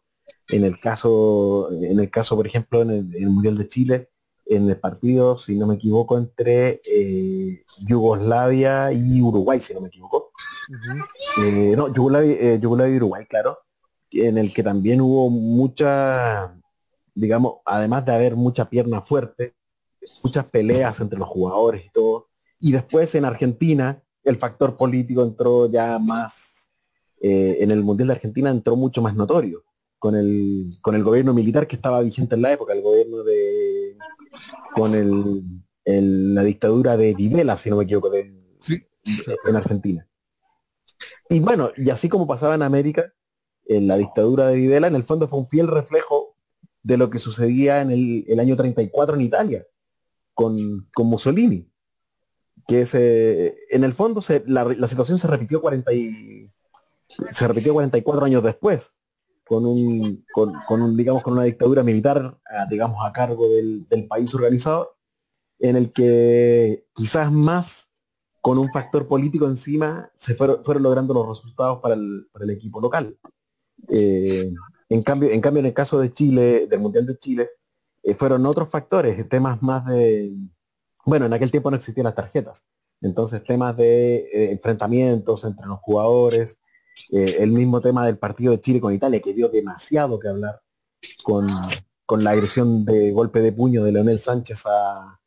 C: En el caso, en el caso, por ejemplo, en el, Mundial de Chile, en el partido, si no me equivoco, entre eh, Yugoslavia y Uruguay, si no me equivoco. Eh, no, Yugoslavia, eh, Yugoslavia y Uruguay, claro, en el que también hubo mucha, digamos, además de haber mucha pierna fuerte, muchas peleas entre los jugadores y todo. Y después en Argentina, el factor político entró ya más, eh, en el Mundial de Argentina entró mucho más notorio, con el, con el gobierno militar que estaba vigente en la época, el gobierno de, con el, la dictadura de Videla, si no me equivoco, de, en Argentina. Y bueno, y así como pasaba en América, en la dictadura de Videla, en el fondo fue un fiel reflejo de lo que sucedía en el, año 34 en Italia, con, con Mussolini que se, en el fondo se, la, situación se repitió 40 y, se repitió 44 años después con un, con, un digamos con una dictadura militar digamos a cargo del, país organizado en el que quizás más con un factor político encima se fueron, fueron logrando los resultados para el, para el equipo local eh, en cambio en cambio en el caso de Chile del mundial de Chile eh, fueron otros factores temas más de bueno, en aquel tiempo no existían las tarjetas. Entonces, temas de eh, enfrentamientos entre los jugadores, eh, el mismo tema del partido de Chile con Italia, que dio demasiado que hablar con, la agresión de golpe de puño de Leonel Sánchez a,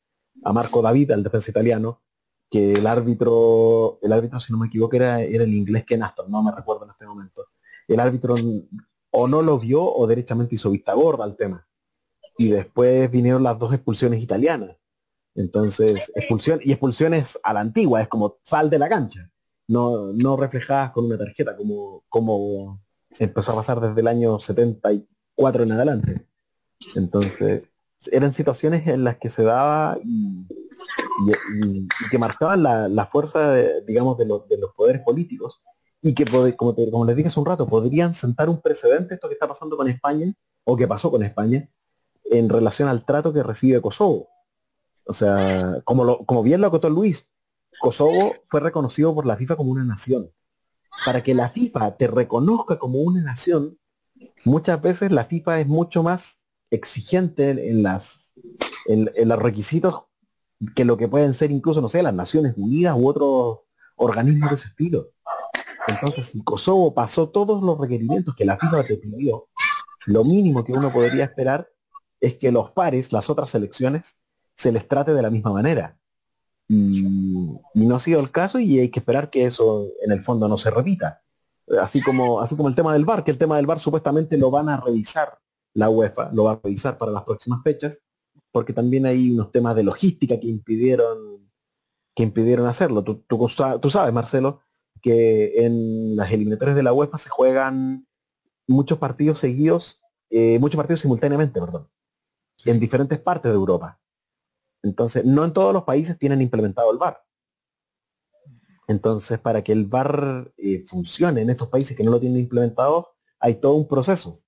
C: Marco David, al defensa italiano, que el árbitro, el árbitro, si no me equivoco, era, era el inglés que Aston, no me recuerdo en este momento. El árbitro o no lo vio o derechamente hizo vista gorda al tema. Y después vinieron las dos expulsiones italianas entonces, expulsión y expulsiones a la antigua, es como sal de la cancha, no, no reflejadas con una tarjeta, como, como empezó a pasar desde el año 74 en adelante. Entonces, eran situaciones en las que se daba que marcaban la, fuerza, digamos, de, los, de los poderes políticos y que, como, como les dije hace un rato, podrían sentar un precedente, esto que está pasando con España, o que pasó con España, en relación al trato que recibe Kosovo. O sea, como, lo, como bien lo acotó Luis, Kosovo fue reconocido por la FIFA como una nación. Para que la FIFA te reconozca como una nación, muchas veces la FIFA es mucho más exigente en, las en, los requisitos que lo que pueden ser incluso, no sé, las Naciones Unidas u otros organismos de ese estilo. Entonces, si Kosovo pasó todos los requerimientos que la FIFA te pidió, lo mínimo que uno podría esperar es que los pares, las otras selecciones, se les trate de la misma manera. Y, no ha sido el caso y hay que esperar que eso en el fondo no se repita. Así como, así como el tema del VAR, que el tema del VAR supuestamente lo van a revisar la UEFA, lo va a revisar para las próximas fechas, porque también hay unos temas de logística que impidieron que impidieron hacerlo. Tú, tú, sabes, Marcelo, que en las eliminatorias de la UEFA se juegan muchos partidos seguidos, eh, muchos partidos simultáneamente, perdón, en diferentes partes de Europa. Entonces, no en todos los países tienen implementado el VAR. Entonces, para que el VAR eh, funcione en estos países que no lo tienen implementado, hay todo un proceso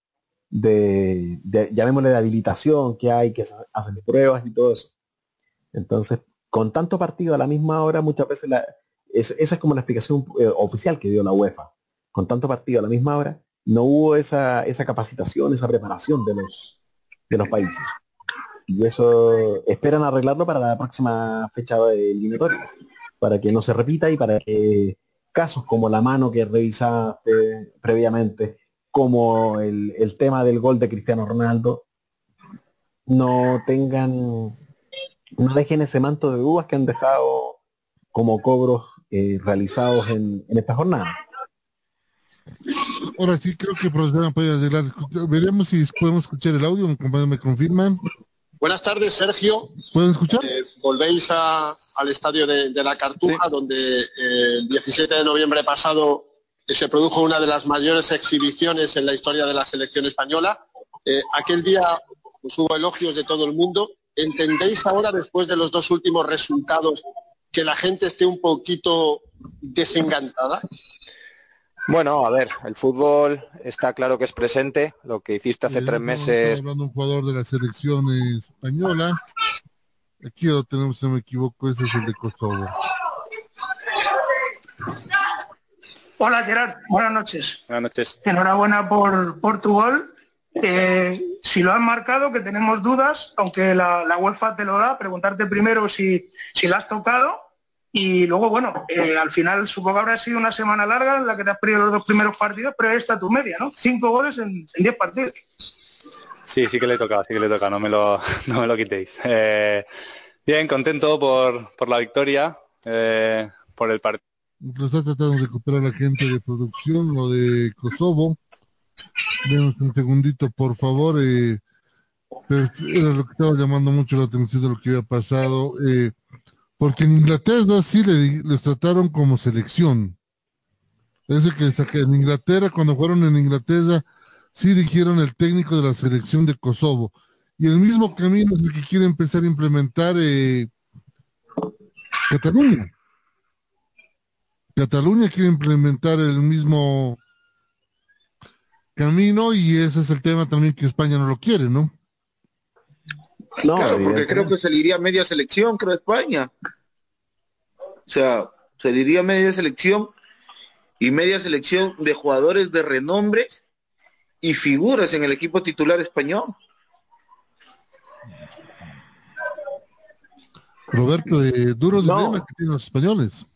C: de, llamémosle de habilitación que hay, que hacen pruebas y todo eso. Entonces, con tanto partido a la misma hora, muchas veces esa es como la explicación eh, oficial que dio la UEFA. Con tanto partido a la misma hora, no hubo esa, esa capacitación, esa preparación de los, de los países y eso esperan arreglarlo para la próxima fecha de eliminatorias, para que no se repita y para que casos como la mano que revisaste previamente, como el, tema del gol de Cristiano Ronaldo, no tengan, no dejen ese manto de dudas que han dejado como cobros eh, realizados en, esta jornada.
B: Ahora sí creo que el profesor puede arreglar. Veremos si podemos escuchar el audio, me confirman.
G: Buenas tardes, Sergio.
B: ¿Pueden escuchar?
G: Eh, volvéis al estadio de, la Cartuja, donde eh, el 17 de noviembre pasado se produjo una de las mayores exhibiciones en la historia de la selección española. aquel día pues, hubo elogios de todo el mundo. ¿Entendéis ahora, después de los dos últimos resultados, que la gente esté un poquito desencantada?
H: Bueno, a ver, el fútbol está claro que es presente. Lo que hiciste hace tres meses.
B: Hablando un jugador de la selección española. Aquí lo tenemos, si no me equivoco, ese es el de Kosovo.
I: Hola Gerard, buenas noches.
H: Buenas noches.
I: Enhorabuena por, por tu gol. Eh, si lo han marcado, que tenemos dudas, aunque la, la UEFA te lo da, preguntarte primero si, si lo has tocado y luego, bueno, eh, al final supongo que habrá sido una semana larga en la que te has perdido los dos primeros partidos, pero ahí está tu media, ¿no? Cinco goles en, diez partidos.
H: Sí, sí que le he tocado, sí que le he tocado, no me lo, no me lo quitéis. Eh, bien, contento por, por la victoria, por el partido.
B: Lo está tratando de recuperar la gente de producción, lo de Kosovo. Denos un segundito, por favor. pero era lo que estaba llamando mucho la atención de lo que había pasado. Eh, porque en Inglaterra sí le, trataron como selección. Eso que en Inglaterra, cuando fueron en Inglaterra, sí dijeron el técnico de la selección de Kosovo. Y el mismo camino es el que quiere empezar a implementar eh, Cataluña. Cataluña quiere implementar el mismo camino y ese es el tema también que España no lo quiere, ¿no?
F: No, porque creo que saliría media selección, creo, España. O sea, saliría media selección y media selección de jugadores de renombre y figuras en el equipo titular español.
B: Roberto, eh, duro dilema que tienen los españoles.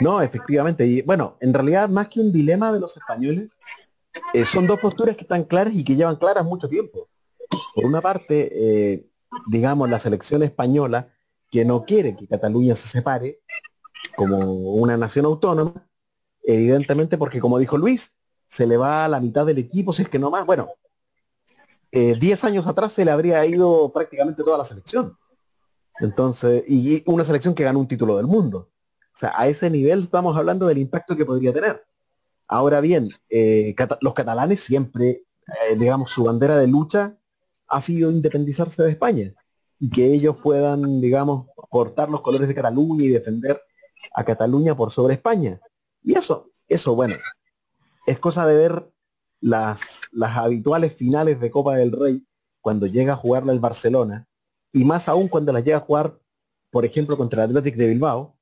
C: No, efectivamente. Y bueno, en realidad, más que un dilema de los españoles, eh, son dos posturas que están claras y que llevan claras mucho tiempo. Por una parte, eh, digamos, la selección española, que no quiere que Cataluña se separe como una nación autónoma, evidentemente porque, como dijo Luis, se le va a la mitad del equipo, si es que no más. Bueno, 10 eh, años atrás se le habría ido prácticamente toda la selección. Entonces, y una selección que ganó un título del mundo. O sea, a ese nivel estamos hablando del impacto que podría tener. Ahora bien, eh, los catalanes siempre, eh, digamos, su bandera de lucha ha sido independizarse de España y que ellos puedan, digamos, portar los colores de Cataluña y defender a Cataluña por sobre España. Y eso, eso, bueno, es cosa de ver las, habituales finales de Copa del Rey cuando llega a jugarla el Barcelona y más aún cuando las llega a jugar, por ejemplo, contra el Athletic de Bilbao,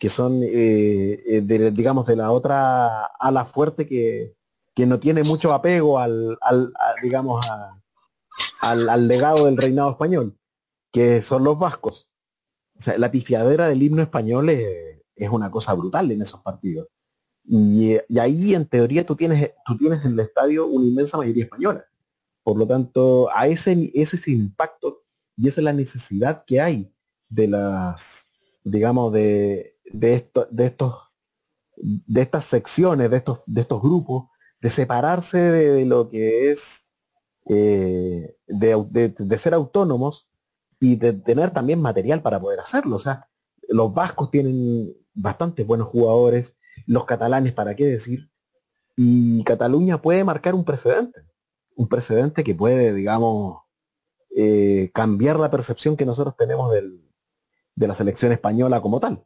C: que son, eh, eh, digamos, de la otra ala fuerte que, que no tiene mucho apego al, al digamos, al, al, legado del reinado español, que son los vascos. O sea, la pifiadera del himno español es, es una cosa brutal en esos partidos. Y, ahí, en teoría, tú tienes, tú tienes en el estadio una inmensa mayoría española. Por lo tanto, a ese, ese es impacto y esa es la necesidad que hay de las, digamos, de, de, de estos de estas secciones, de estos, de estos grupos, de separarse de, lo que es eh, de, de, ser autónomos y de tener también material para poder hacerlo. O sea, los vascos tienen bastante buenos jugadores, los catalanes, ¿para qué decir? Y Cataluña puede marcar un precedente, un precedente que puede, digamos, eh, cambiar la percepción que nosotros tenemos del, de la selección española como tal.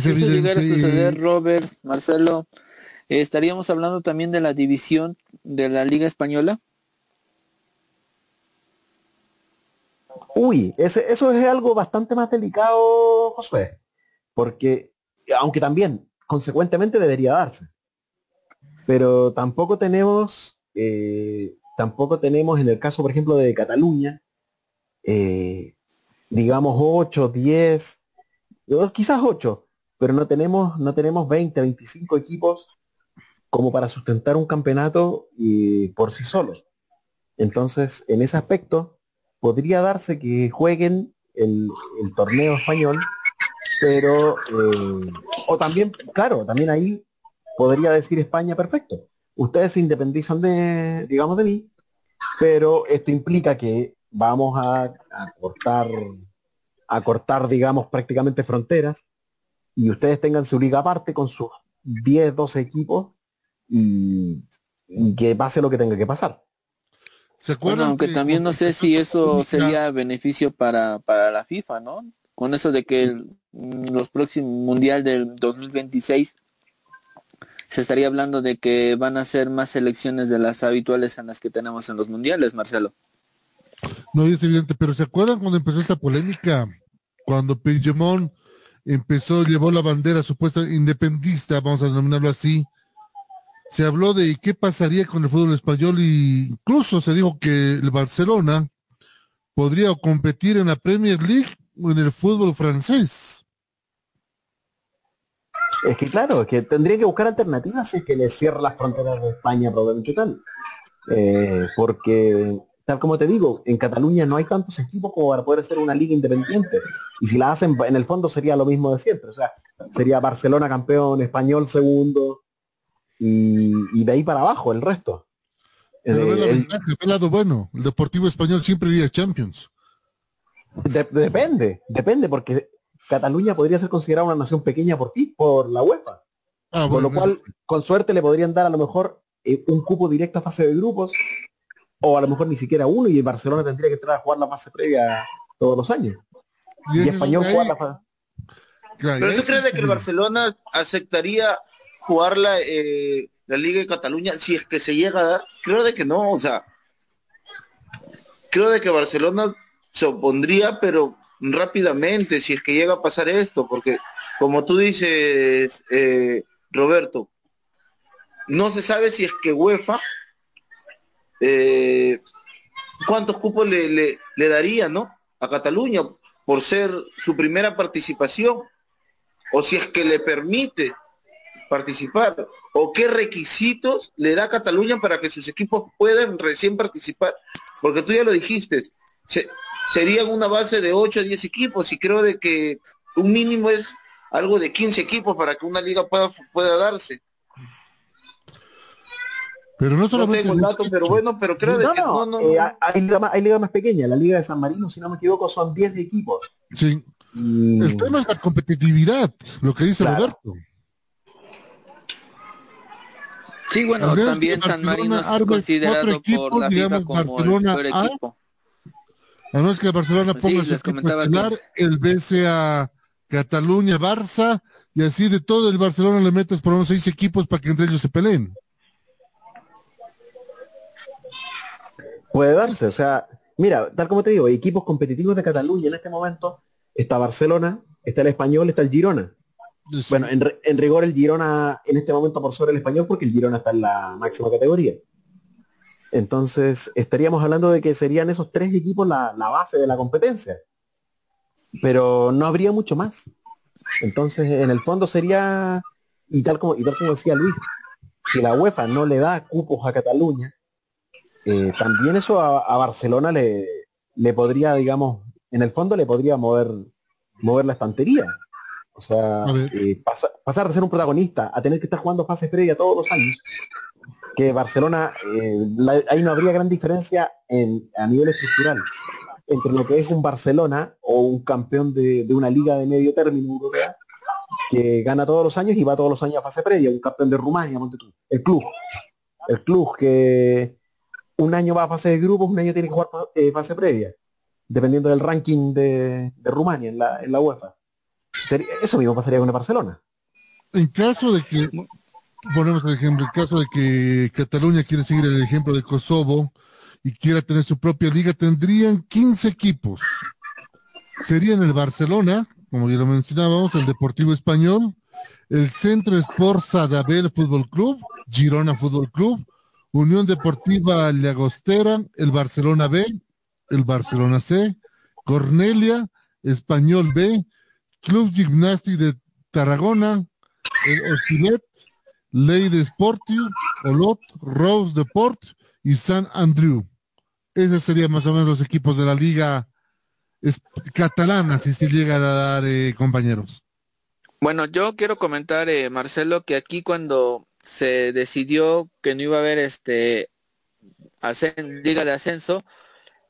E: Si eso llegara a suceder, Robert, Marcelo, ¿estaríamos hablando también de la división de la Liga Española?
C: Uy, ese, eso es algo bastante más delicado, Josué, porque aunque también consecuentemente debería darse, pero tampoco tenemos, eh, tampoco tenemos en el caso, por ejemplo, de Cataluña, eh, digamos 8, 10, quizás 8, pero no tenemos, no tenemos 20, 25 equipos como para sustentar un campeonato y por sí solos. Entonces, en ese aspecto, podría darse que jueguen el, torneo español, pero, eh, o también, claro, también ahí podría decir España, perfecto. Ustedes se independizan de, digamos, de mí, pero esto implica que vamos a, cortar, a cortar, digamos, prácticamente fronteras y ustedes tengan su liga aparte con sus 10, 12 equipos y, que pase lo que tenga que pasar.
E: ¿Se bueno, aunque también no sé si eso sería beneficio para, para la FIFA, ¿no? Con eso de que el, los próximos mundial del 2026 se estaría hablando de que van a ser más selecciones de las habituales en las que tenemos en los mundiales, Marcelo.
B: No, es evidente, pero ¿se acuerdan cuando empezó esta polémica? Cuando Puigdemont empezó, llevó la bandera supuesta independista, vamos a denominarlo así, se habló de qué pasaría con el fútbol español y incluso se dijo que el Barcelona podría competir en la Premier League o en el fútbol francés.
C: Es que claro, es que tendría que buscar alternativas si es que le cierra las fronteras de España probablemente tal. Eh, porque, tal como te digo, en Cataluña no hay tantos equipos como para poder hacer una liga independiente. Y si la hacen, en el fondo sería lo mismo de siempre. O sea, sería Barcelona campeón, español segundo, y, de ahí para abajo el resto.
B: el, lado bueno, el Deportivo Español siempre iría Champions.
C: depende, depende, porque Cataluña podría ser considerada una nación pequeña por fin, por la UEFA. Ah, por lo cual, con suerte le podrían dar a lo mejor eh, un cupo directo a fase de grupos, o a lo mejor ni siquiera uno, y Barcelona tendría que entrar a jugar la fase previa todos los años. Y, Español jugar la fase.
F: Pero tú crees que el Barcelona aceptaría jugar la, eh, la Liga de Cataluña si es que se llega a dar? Creo de que no, o sea, creo de que Barcelona se opondría, pero rápidamente, si es que llega a pasar esto, porque como tú dices, eh, Roberto, no se sabe si es que UEFA, eh, cuántos cupos le, daría, ¿no? A Cataluña por ser su primera participación, o si es que le permite participar, o qué requisitos le da Cataluña para que sus equipos puedan recién participar, porque tú ya lo dijiste, serían una base de 8 a 10 equipos y creo de que un mínimo es algo de 15 equipos para que una liga pueda darse.
B: Pero no solamente...
F: tengo el pero bueno, pero creo de que no, no,
C: eh, hay, liga más, hay liga más pequeña, la Liga de San Marino, si no me equivoco, son 10 equipos.
B: Sí. El tema es la competitividad, lo que dice Roberto.
E: Sí, bueno, también San Marino es considerado por la FIFA como Barcelona el peor equipo.
B: A menos que Barcelona ponga su estelar, el BC a Cataluña, Barça, y así de todo el Barcelona le metes por unos seis equipos para que entre ellos se peleen.
C: Puede darse, o sea, mira, tal como te digo, equipos competitivos de Cataluña en este momento, está Barcelona, está el Español, está el Girona. Bueno, en, en, rigor el Girona en este momento por sobre el Español porque el Girona está en la máxima categoría. Entonces, estaríamos hablando de que serían esos tres equipos la, base de la competencia. Pero no habría mucho más. Entonces, en el fondo sería, y tal como, y tal como decía Luis, si la UEFA no le da cupos a Cataluña, eh, también eso a, Barcelona le, le, podría, digamos, en el fondo le podría mover, mover la estantería. O sea, eh, pasar de ser un protagonista a tener que estar jugando fases previa todos los años, que Barcelona, eh, ahí no habría gran diferencia en, a nivel estructural entre lo que es un Barcelona o un campeón de, una liga de medio término europea que gana todos los años y va todos los años a fase previa, un campeón de Rumania, el club. El club que un año va a fase de grupos, un año tiene que jugar eh, fase previa, dependiendo del ranking de, Rumania en la, en la UEFA. eso mismo pasaría con el Barcelona.
B: En caso de que ponemos el ejemplo, el caso de que Cataluña quiere seguir el ejemplo de Kosovo y quiera tener su propia liga, tendrían 15 equipos. Serían el Barcelona, como ya lo mencionábamos, el Deportivo Español, el Centro Sport Sadabel Fútbol Club, Girona Fútbol Club, Unión Deportiva Llagostera, el Barcelona B, el Barcelona C, Cornelia, Español B, Club Gimnasti de Tarragona, el Oscilet, Ley de Sporting, Olot, Rose Deport y San Andrew. Esos serían más o menos los equipos de la liga catalana, si se llega a dar, eh, compañeros.
E: Bueno, yo quiero comentar, eh, Marcelo, que aquí cuando se decidió que no iba a haber este liga de ascenso,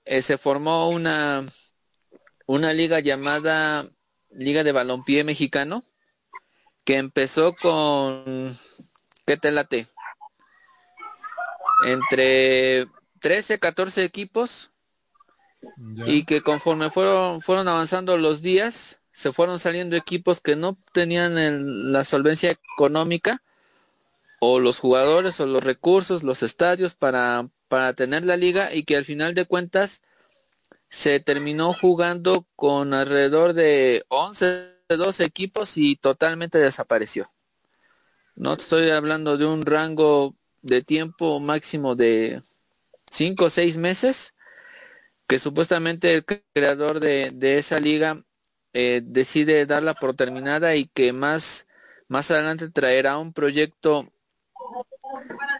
E: eh, se formó una, una liga llamada Liga de Balompié Mexicano, que empezó con, ¿qué te late? Entre 13, 14 equipos y que conforme fueron, fueron avanzando los días, se fueron saliendo equipos que no tenían la solvencia económica o los jugadores o los recursos, los estadios para, para tener la liga y que al final de cuentas se terminó jugando con alrededor de 11, 12 equipos y totalmente desapareció. No estoy hablando de un rango de tiempo máximo de 5 o 6 meses, que supuestamente el creador de, de esa liga eh, decide darla por terminada y que más, más adelante traerá un proyecto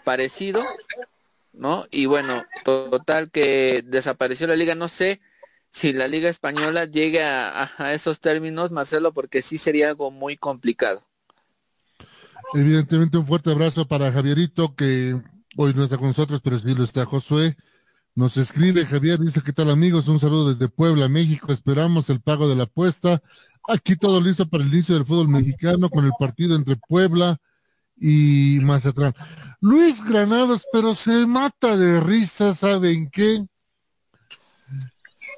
E: parecido, ¿no? Y bueno, total que desapareció la liga, no sé si la liga española llegue a, esos términos, Marcelo, porque sí sería algo muy complicado.
B: Evidentemente un fuerte abrazo para Javierito, que hoy no está con nosotros, pero sí lo está Josué. Nos escribe Javier, dice, ¿qué tal amigos? Un saludo desde Puebla, México. Esperamos el pago de la apuesta. Aquí todo listo para el inicio del fútbol mexicano con el partido entre Puebla Mazatlán. Luis Granados, pero se mata de risa, ¿saben qué?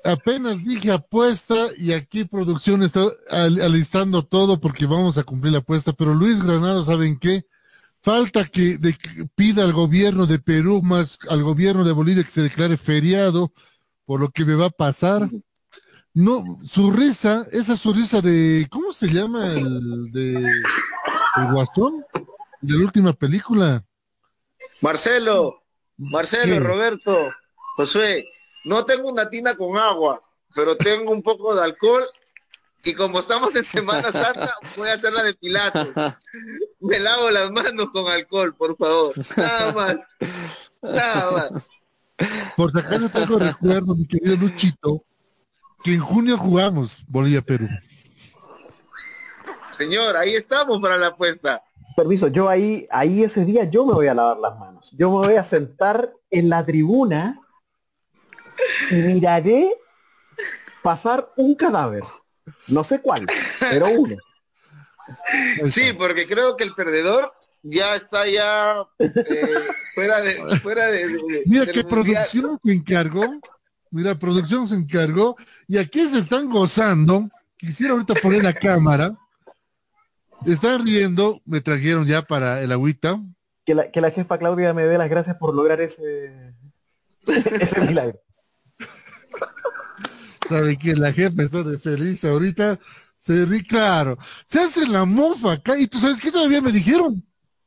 B: Apenas dije apuesta y aquí producción está alistando todo porque vamos a cumplir la apuesta, pero Luis Granados, ¿saben qué? Falta que, pida al gobierno de Perú más al gobierno de Bolivia que se declare feriado por lo que me va a pasar. No, su risa, esa su risa de, ¿cómo se llama el de el Guasón? De la última película.
F: Marcelo, Marcelo, Roberto, Josué, no tengo una tina con agua, pero tengo un poco de alcohol y como estamos en Semana Santa, voy a hacer la de Pilatos. Me lavo las manos con alcohol, por favor. Nada más. Nada más.
B: Por si acaso tengo recuerdo, mi querido Luchito, que en junio jugamos Bolivia-Perú.
F: Señor, ahí estamos para la apuesta
C: permiso, yo ahí, ahí ese día yo me voy a lavar las manos. Yo me voy a sentar en la tribuna y miraré pasar un cadáver. No sé cuál, pero uno.
F: Sí, porque creo que el perdedor ya está ya eh, fuera de fuera de,
B: mira que producción se encargó mira producción se encargó y aquí se están gozando quisiera ahorita poner la cámara están riendo, me trajeron ya para el agüita.
C: Que la, que la jefa Claudia me dé las gracias por lograr ese, ese milagro.
B: ¿Sabe que La jefa está de feliz ahorita. Se ríe, claro. Se hace la mofa acá. Y tú sabes que todavía me dijeron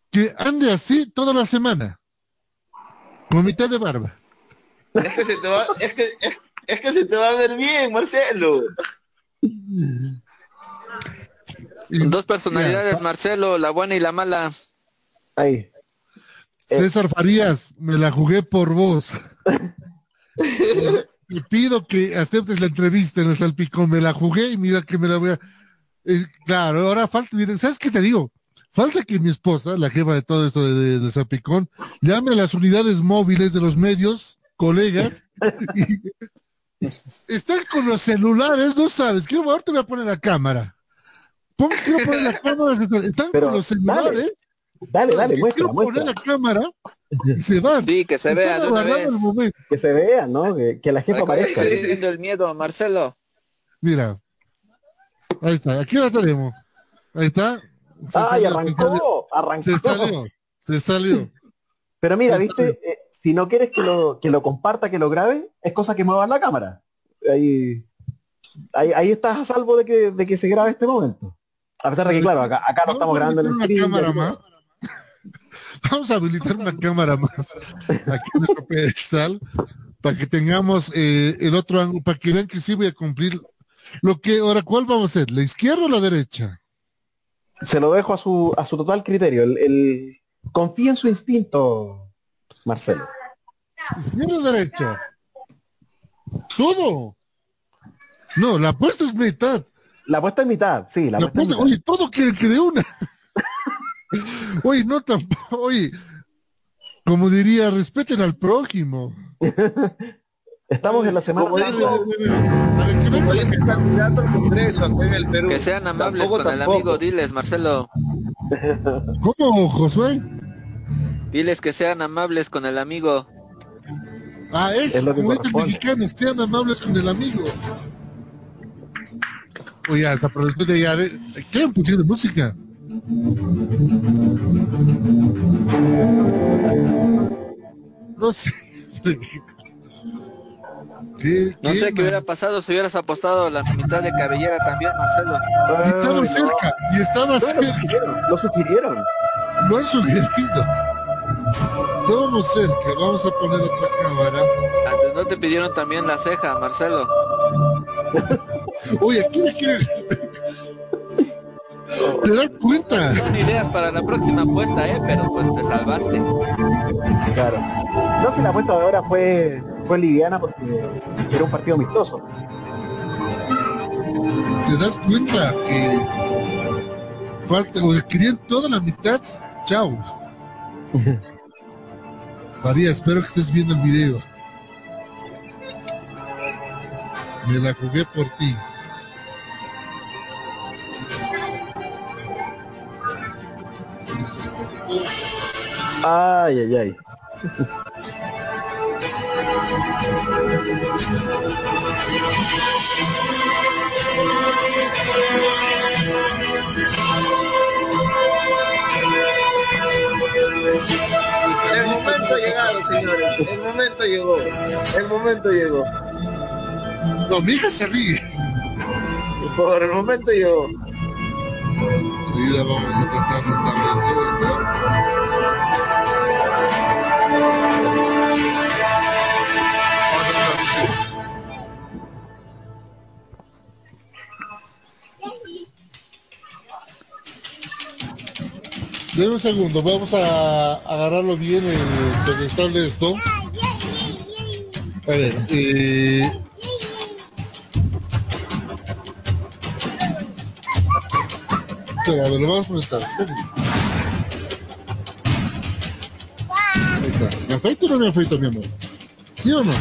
B: que ande así toda la semana. Con mitad de barba.
F: Es que se te va, es que, es que se te va a ver bien, Marcelo.
E: Dos personalidades, Marcelo, la buena y la mala.
C: Ahí.
B: César Farías, me la jugué por vos. Te pido que aceptes la entrevista en el salpicón. Me la jugué y mira que me la voy a. Eh, claro, ahora falta. ¿Sabes qué te digo? Falta que mi esposa, la jefa de todo esto de, de, salpicón, llame a las unidades móviles de los medios, colegas, están con los celulares, no sabes. Quiero, ahora te voy a poner la cámara. Pon, quiero poner la cámara, están con los celulares.
C: Dale, dale, muestra,
B: quiero poner la cámara y se van.
E: Sí, que se vea de una vez.
C: Que se vea, ¿no? Que, que la jefa aparezca.
E: Estoy viendo el miedo, Marcelo.
B: Mira. Ahí está, aquí la tenemos. Ahí está.
C: Ay, arrancó, arrancó.
B: Se salió, se salió.
C: Pero mira, viste, eh, si no quieres que lo, que lo comparta, que lo grabe, es cosa que muevas la cámara. Ahí, ahí, ahí estás a salvo de que, de que se grabe este momento. A pesar de que, claro, acá, acá no estamos grabando en el stream. Cámara más.
B: Vamos a habilitar una cámara más aquí en nuestro pedestal para que tengamos eh, el otro ángulo, para que vean que sí voy a cumplir lo que, ahora, ¿cuál vamos a hacer? ¿La izquierda o la derecha?
C: Se lo dejo a su, a su total criterio. El, el... Confía en su instinto, Marcelo.
B: ¿Izquierda o derecha? Todo. No, la apuesta es mitad.
C: La apuesta es mitad, sí. La,
B: apuesta, Oye, todo que, que de una. oye, no tampoco, oye, como diría, respeten al prójimo.
C: Estamos en la semana.
F: Como dijo, como dijo el candidato al Congreso acá en el Perú.
E: Que sean amables
F: Tampoco,
E: con el amigo, diles, Marcelo.
B: ¿Cómo, Josué?
E: Diles que sean amables con el amigo.
B: Ah, es,
C: Es lo que
B: como dicen mexicanos, sean amables con el amigo. Oye, hasta producción de ya de... ¿Qué pusieron música? No sé. ¿Qué,
E: No
B: qué,
E: sé qué hubiera pasado si hubieras apostado la mitad de cabellera también, Marcelo.
B: Y estaba cerca, y estaba
C: No, lo
B: cerca.
C: sugirieron, lo sugirieron.
B: Lo han sugerido. Estábamos cerca, vamos a poner otra cámara.
E: Antes no te pidieron también la ceja, Marcelo.
B: Oye, ¿a quién le quiere? ¿Te das cuenta?
E: Son ideas para la próxima apuesta, eh, pero pues te salvaste.
C: Claro. No si la apuesta de ahora fue, fue liviana porque era un partido amistoso.
B: ¿Te das cuenta que falta, o querían toda la mitad? Chao. María, espero que estés viendo el video. Me la jugué por ti.
C: Ay, ay, ay.
F: El momento ha llegado, señores. El momento llegó. El momento llegó.
B: No, mi hija se ríe.
F: Por el momento llegó.
B: Vamos a tratar de establecer Deme un segundo, vamos a agarrarlo bien el pedestal de esto. A ver, eh, Espera, a ver, lo vamos a prestar. Ahí está. ¿Me afeito o no me afeito, mi amor? ¿Sí o no?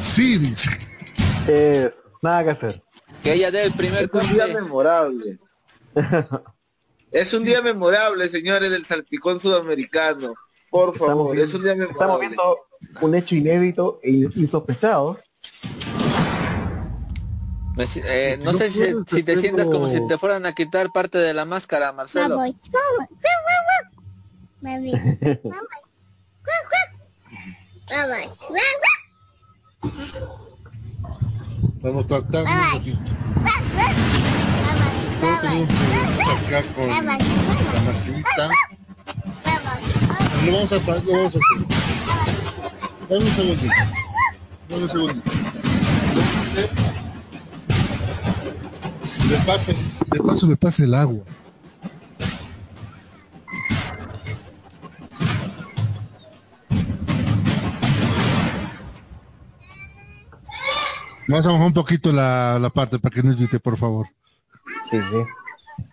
B: Sí, dice.
C: Eso, nada que hacer.
E: Que ella dé el primer
F: Es un día memorable. Es un día memorable, señores del salpicón sudamericano. Por favor, es un día
C: Estamos
F: memorable.
C: viendo un hecho inédito e insospechado.
E: Eh, no
B: No
E: sé si, te sientas como si te fueran a quitar parte de la máscara, Marcelo.
J: Vamos, vamos, vamos, vamos, vamos, vamos,
B: Estamos tratando. Acá con la maquinita. Lo vamos a, lo vamos a hacer. Dame un segundito. Dame un segundito. Le pase, de paso me pasa el agua. Vamos a bajar un poquito la, la parte para que no grite, por favor.
C: Sí, sí.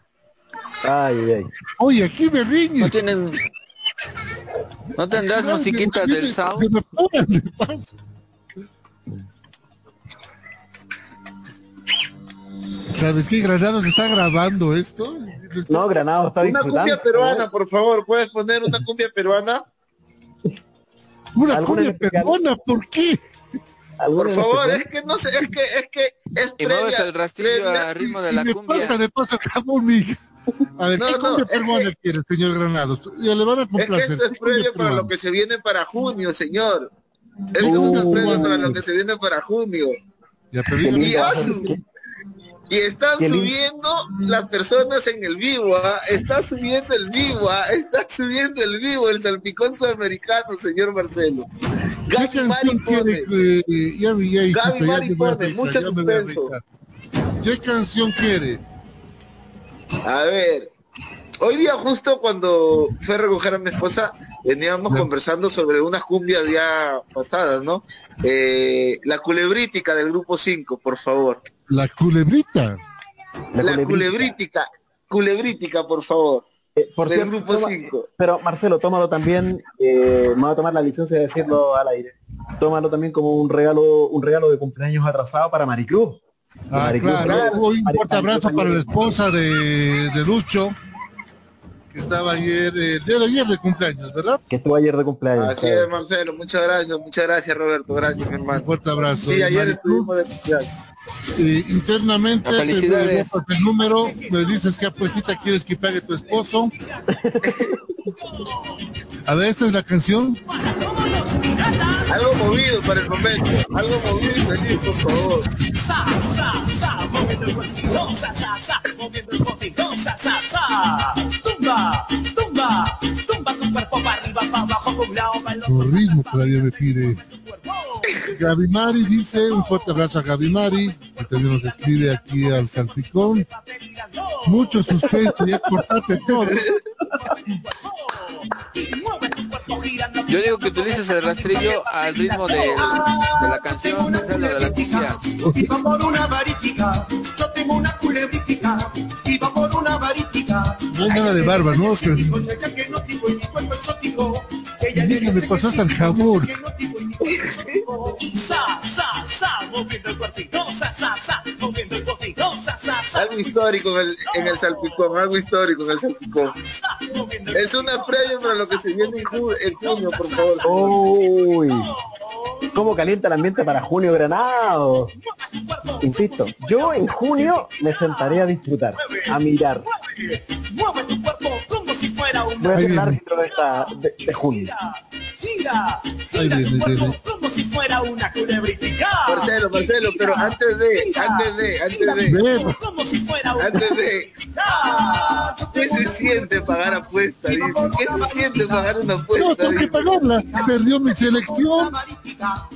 C: Ay, ay, ay.
B: Oye, aquí me riñe.
E: No tienen... ¿No tendrás musiquita del Sao?
B: Me. ¿Sabes qué? Granados está grabando esto.
C: No, Granado está
F: Una cumbia peruana, por favor. ¿Puedes poner una cumbia peruana?
B: Una
C: ¿Alguna
B: cumbia peruana, ¿por qué?
C: ¿Alguna
F: Por favor, es que no sé, es que, es que es
E: Y mueves el rastrillo
F: previa-
E: a ritmo de
B: Y
E: la
B: me
E: cumbia.
B: pasa, me pasa jamón, mija. A ver,
F: No,
B: ¿qué
F: no,
B: cumbia quiere, señor Granados? Ya le van a
F: Es que
B: complacer.
F: esto es
B: ¿Qué cumbia
F: previo para lo que se viene para junio, señor. Esto es un previo para lo que se viene para junio.
B: Ya,
F: Y,
C: lindo
F: y están subiendo las personas en el vivo, ¿ah? está subiendo el vivo, ¿ah? está subiendo el vivo el salpicón sudamericano, señor Marcelo.
B: ¿Qué
F: Gaby Mari pone,
B: que ya vi ya hijita,
F: Gaby
B: ya
F: Mari
B: me voy a
F: pone, mucho
B: ya
F: suspenso.
B: ¿Qué canción quiere?
F: A ver, hoy día justo cuando fue a recoger a mi esposa, veníamos
B: Ya.
F: conversando sobre unas cumbias ya pasadas, ¿no? Eh, la culebrítica del grupo 5, por favor.
B: La culebrita.
C: La
F: La,
C: culebrítica.
F: culebrítica, por favor.
C: Eh, por
F: del
C: cierto,
F: grupo
C: toma-
F: 5.
C: pero Marcelo, tómalo también. Eh, me voy a tomar la licencia de decirlo al aire. tómalo también como un regalo, un regalo de cumpleaños atrasado para Maricruz.
B: Ah,
C: Maricruz,
B: claro. Un fuerte abrazo para la esposa de, de Lucho, que estaba ayer, eh, el día de ayer de cumpleaños, ¿verdad?
C: Que estuvo ayer de cumpleaños.
F: Así es, Marcelo. Muchas gracias, muchas gracias, Roberto. Gracias, mi hermano.
B: Un fuerte abrazo.
F: Sí, ayer estuvimos de cumpleaños.
B: eh, internamente te
E: Felicidades.
B: botas el número, me dices qué apuestita quieres que pague tu esposo. A ver, esta es la canción.
F: Algo movido para el momento. Algo movido y feliz, por favor.
A: Sa, sa, sa, moviendo el sa, sa, sa, moviendo el cotito, sa, sa, sa. Tumba, tumba, tumba tu cuerpo para arriba, para abajo, para un lado, para el otro.
B: Tu ritmo todavía me pide. Gaby Mari dice, un fuerte abrazo a Gaby Mari, que también nos escribe aquí al salpicón. Mucho suspenso, ya cortate todo.
E: Yo digo que utilices el rastrillo al ritmo de, de la canción, de la cumbia.
A: Iba por una varítica, yo tengo una culebrítica,
B: No hay nada de barba, ¿no? Que,
A: Ya que no tengo en mi cuerpo exótico, ella
B: Dije que me pasó hasta el jabón.
A: Sa, sa, sa, moviendo el cuerpito, sa, sa, sa, moviendo el cotito, sa, sa, sa.
F: Algo histórico en el, en el salpicón, algo histórico en el salpicón. Es una previa para lo que se viene en, ju- en junio, por favor.
C: Uy, cómo calienta el ambiente para junio Granado. Insisto, yo en junio me sentaré a disfrutar, a mirar. Voy a ser el árbitro de esta de, de junio.
A: Gira, gira
B: viene,
A: tu cuerpo
B: viene.
A: como si fuera una culebrítica.
F: Marcelo, Marcelo, pero antes de, antes de, antes de,
B: Ven,
A: Como si fuera una
F: antes de, ¿qué se siente pagar apuesta? Dice, ¿qué se siente pagar una
B: no,
F: apuesta?
B: tengo que pagarla. Perdió mi selección.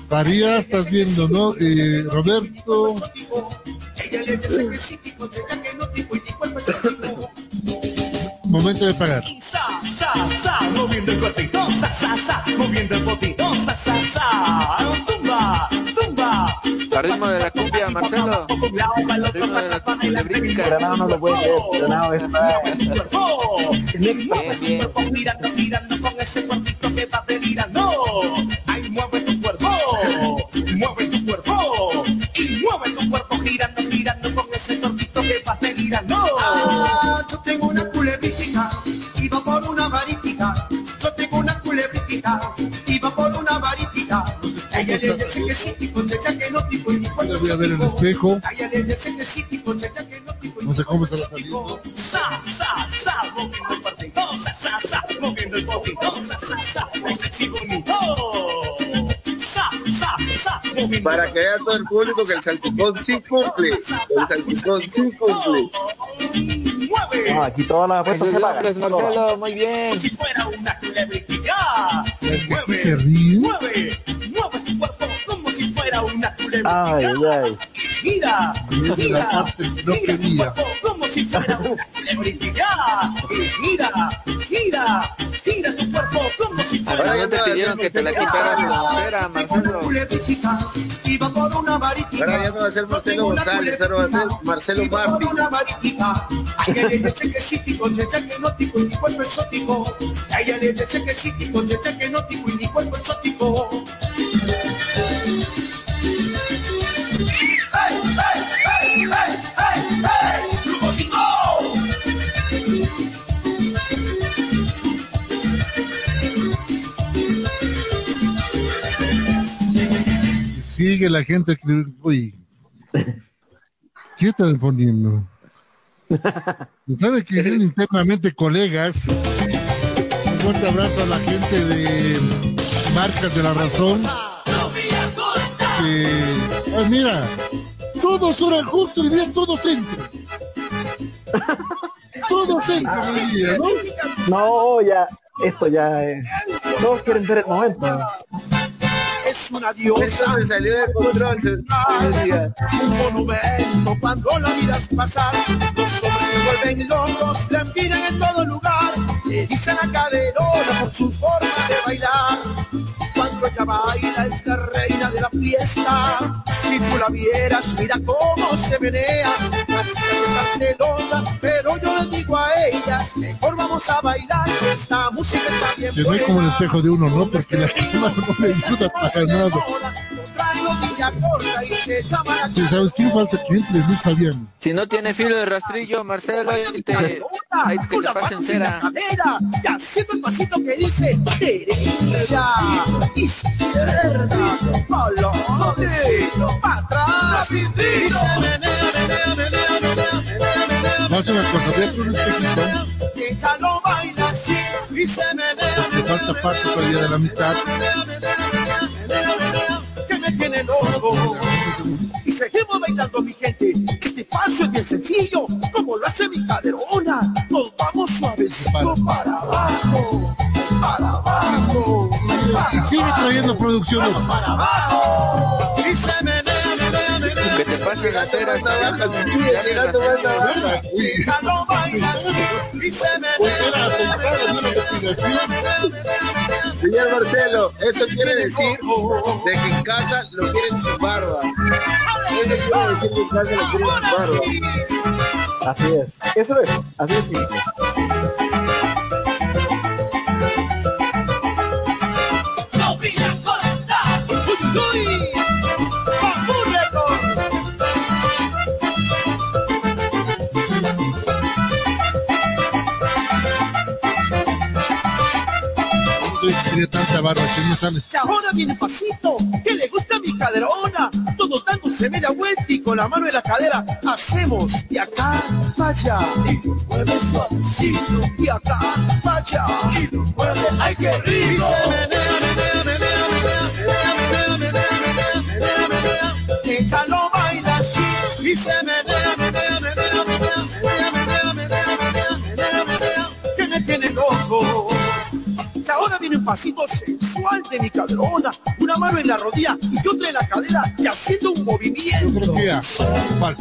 B: María, estás viendo, ¿no? Eh, Roberto,
A: Ella le dice que sí, tipo, que no tipo y cuerpo exótico.
B: Momento de pagar.
A: Moviendo el cuerpito, moviendo el. Tumba, tumba.
E: Al ritmo de la cumbia, Marcelo. Al ritmo de la.
C: Granado no lo puede creer, Granado está
A: cuerpo.
C: en
A: Mueve tu cuerpo mirando, mirando con ese cuerpito que va delirando. Sexy bonito. Sa, sa, sa, moviendo
F: Para que vea todo el público que el salpicón sí cumple. El salpicón sí cumple.
C: No, aquí todas las apuestas se pagan.
E: Marcelo, muy bien.
A: como si fuera una culebrítica.
B: ¿Aquí se
A: Mueve,
B: ríe?
A: mueve, mueve tu cuerpo como si fuera una culebrítica.
C: Ay, ay,
A: Gira,
B: la
A: gira,
B: no
A: gira tu cuerpo como si fuera una culebrítica. Y gira, gira, gira tu cuerpo como si fuera
E: Ahora ya te pidieron que te la quitaras cera, Marcelo.
A: Iba por una.
F: Ahora ya no va a ser Marcelo González, ahora va a ser Marcelo
A: Iba por
F: Martí.
A: una varítica. A ella le dice que sí, tipo, ya que no, tipo, y mi cuerpo exótico. A ella le dice que sí, tipo, ya que no, tipo, y mi cuerpo exótico.
B: Sigue la gente que... Uy. ¿Qué están poniendo? ¿Sabe que internamente colegas? Un fuerte abrazo a la gente de Marcas de la Razón. Que, ah, mira, todos oran justo hoy día, todos entran. Todos entran ¿no?
C: No, ya, esto ya es. Todos quieren ver el momento.
A: Es una diosa.
F: Se salió de control.
A: Un monumento cuando la miras pasar. Los hombres se vuelven locos, la miran en todo lugar. Le dicen a caderona por su forma de bailar. Cuando ella baila es la reina de la fiesta. Si tú la vieras, mira cómo se menea. Las chicas están celosas, pero yo les digo a ellas, forma vamos a bailar, esta música está bien
B: Que no como el espejo de uno, ¿no? Porque la cámara no le ayuda para nada. Sí, ¿sabes quién falta que entre? Luis Fabián.
E: Si no tiene filo de rastrillo, Marcelo, ahí te, ahí te le pasen cera.
A: Y haciendo el pasito que dice derecha, izquierda, para atrás. Y se menea, menea, menea, menea, menea, menea.
B: Vamos a hacer una cosa, voy a hacer un espejito.
A: Ella lo baila así y se menea,
B: Me falta parte todavía de la mitad.
A: Me loco. Y seguimos bailando, mi gente, que este paso es bien sencillo, como lo hace mi caderona. Nos vamos suavecito para abajo, para abajo,
B: Y sigue trayendo producciones.
A: para abajo. Y se menea.
E: Que te pasen la cera.
A: Ella lo baila así y se menea,
F: Señor Marcelo, eso quiere decir de que en casa lo quieren sin barba. Eso quiere decir que en casa lo quieren sin barba.
C: Así es. Eso es. Así es. simple.
A: Uy,
B: Tiene que
A: viene pasito, que le gusta mi caderona. Todos dándose media vuelta y con la mano en la cadera hacemos de acá para allá. Y mueve suavecito, y acá para allá. Y mueve, ay qué rico. Y se menea, menea, menea, menea, menea, menea, menea, menea, menea, menea. Ella lo baila así y se menea, pasito sensual de mi caderona, una mano en la rodilla y otra en la cadera y haciendo un movimiento. Sensual,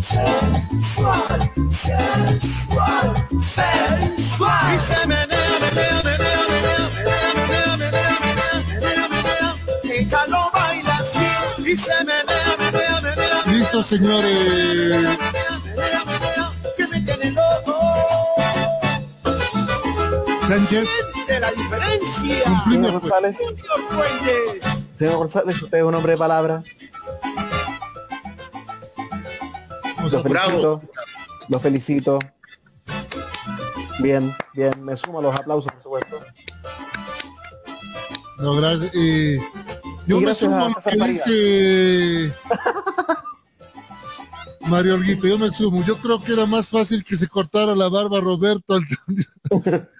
A: sensual, sensual, sensual. Y se menea, menea, menea, menea, menea, menea, menea, menea, menea, menea. Ella lo baila así y se menea, menea, menea,
B: Listo, señores.
A: menea, menea, que me tiene loco.
B: Sánchez.
A: La diferencia.
C: Señor González.
A: Señor
C: González, usted es un hombre de palabra. Lo felicito. Lo felicito. Bien, bien. Me sumo a los aplausos, por supuesto.
B: No, gracias. Eh, yo
C: Y
B: me
C: gracias
B: sumo
C: a
B: a lo
C: César
B: que
C: Farías.
B: dice Mario Olguito, yo me sumo. Yo creo que era más fácil que se cortara la barba Roberto al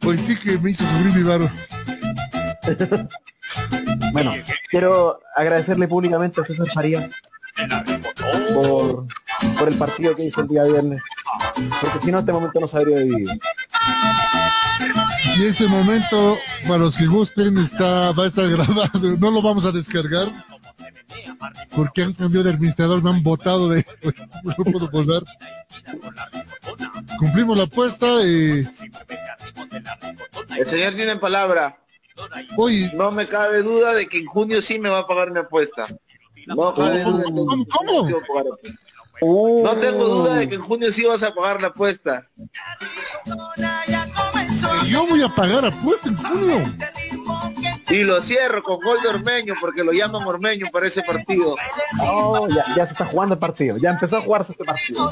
B: Pues sí que me hizo sufrir mi barba.
C: Bueno, quiero agradecerle públicamente a César Farías por, por el partido que hizo el día viernes. Porque si no, este momento no se habría vivido.
B: Y ese momento, para los que gusten, está, va a estar grabado. No lo vamos a descargar. Porque han cambiado de administrador, me han votado de... No puedo volver. Cumplimos la apuesta y...
F: El señor tiene palabra.
B: Hoy...
F: No me cabe duda de que en junio sí me va a pagar mi apuesta. No cabe duda de que la apuesta. No tengo duda de que en junio sí vas a pagar la apuesta.
B: Yo voy a pagar apuesta en junio.
F: Y lo cierro con gol de Ormeño porque lo llaman Ormeño para ese partido.
C: Oh, ya, ya se está jugando el partido. Ya empezó a jugarse este partido.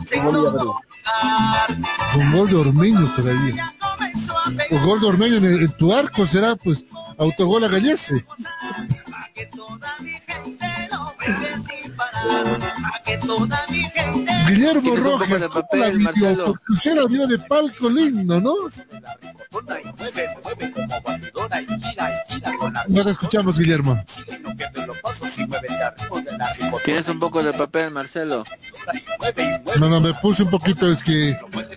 B: Con gol de Ormeño todavía. O gol de Ormeño en, el- en tu arco será pues autogol a Gallese. Guillermo Rojas,
E: de
B: ¿cómo
E: papel,
B: la la vio de palco lindo, ¿no? No te escuchamos, Guillermo.
E: Tienes un poco de papel, Marcelo.
B: No, no, me puse un poquito, es que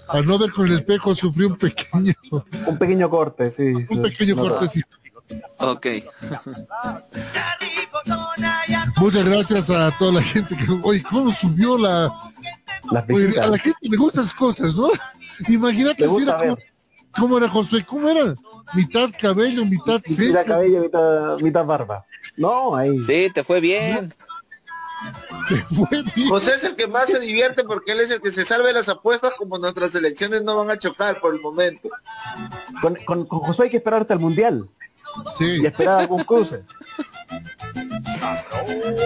B: al no ver con el espejo sufrí un pequeño,
C: Un pequeño corte, sí.
B: un pequeño cortecito.
E: Ok.
B: Muchas gracias a toda la gente que, oye, ¿cómo subió la...
C: Las
B: Oye, a la gente le gustan esas cosas, ¿no? Imagínate si era como,
C: ver.
B: ¿cómo era Josué? ¿Cómo era? Mitad cabello, mitad
C: Mitad cabello, mitad, mitad barba. No, ahí.
E: Sí, te fue bien.
F: José es el que más se divierte porque él es el que se salve las apuestas como nuestras elecciones no van a chocar por el momento.
C: Con, con, con José hay que esperar hasta el mundial.
B: Sí.
C: Y esperar algún cruce.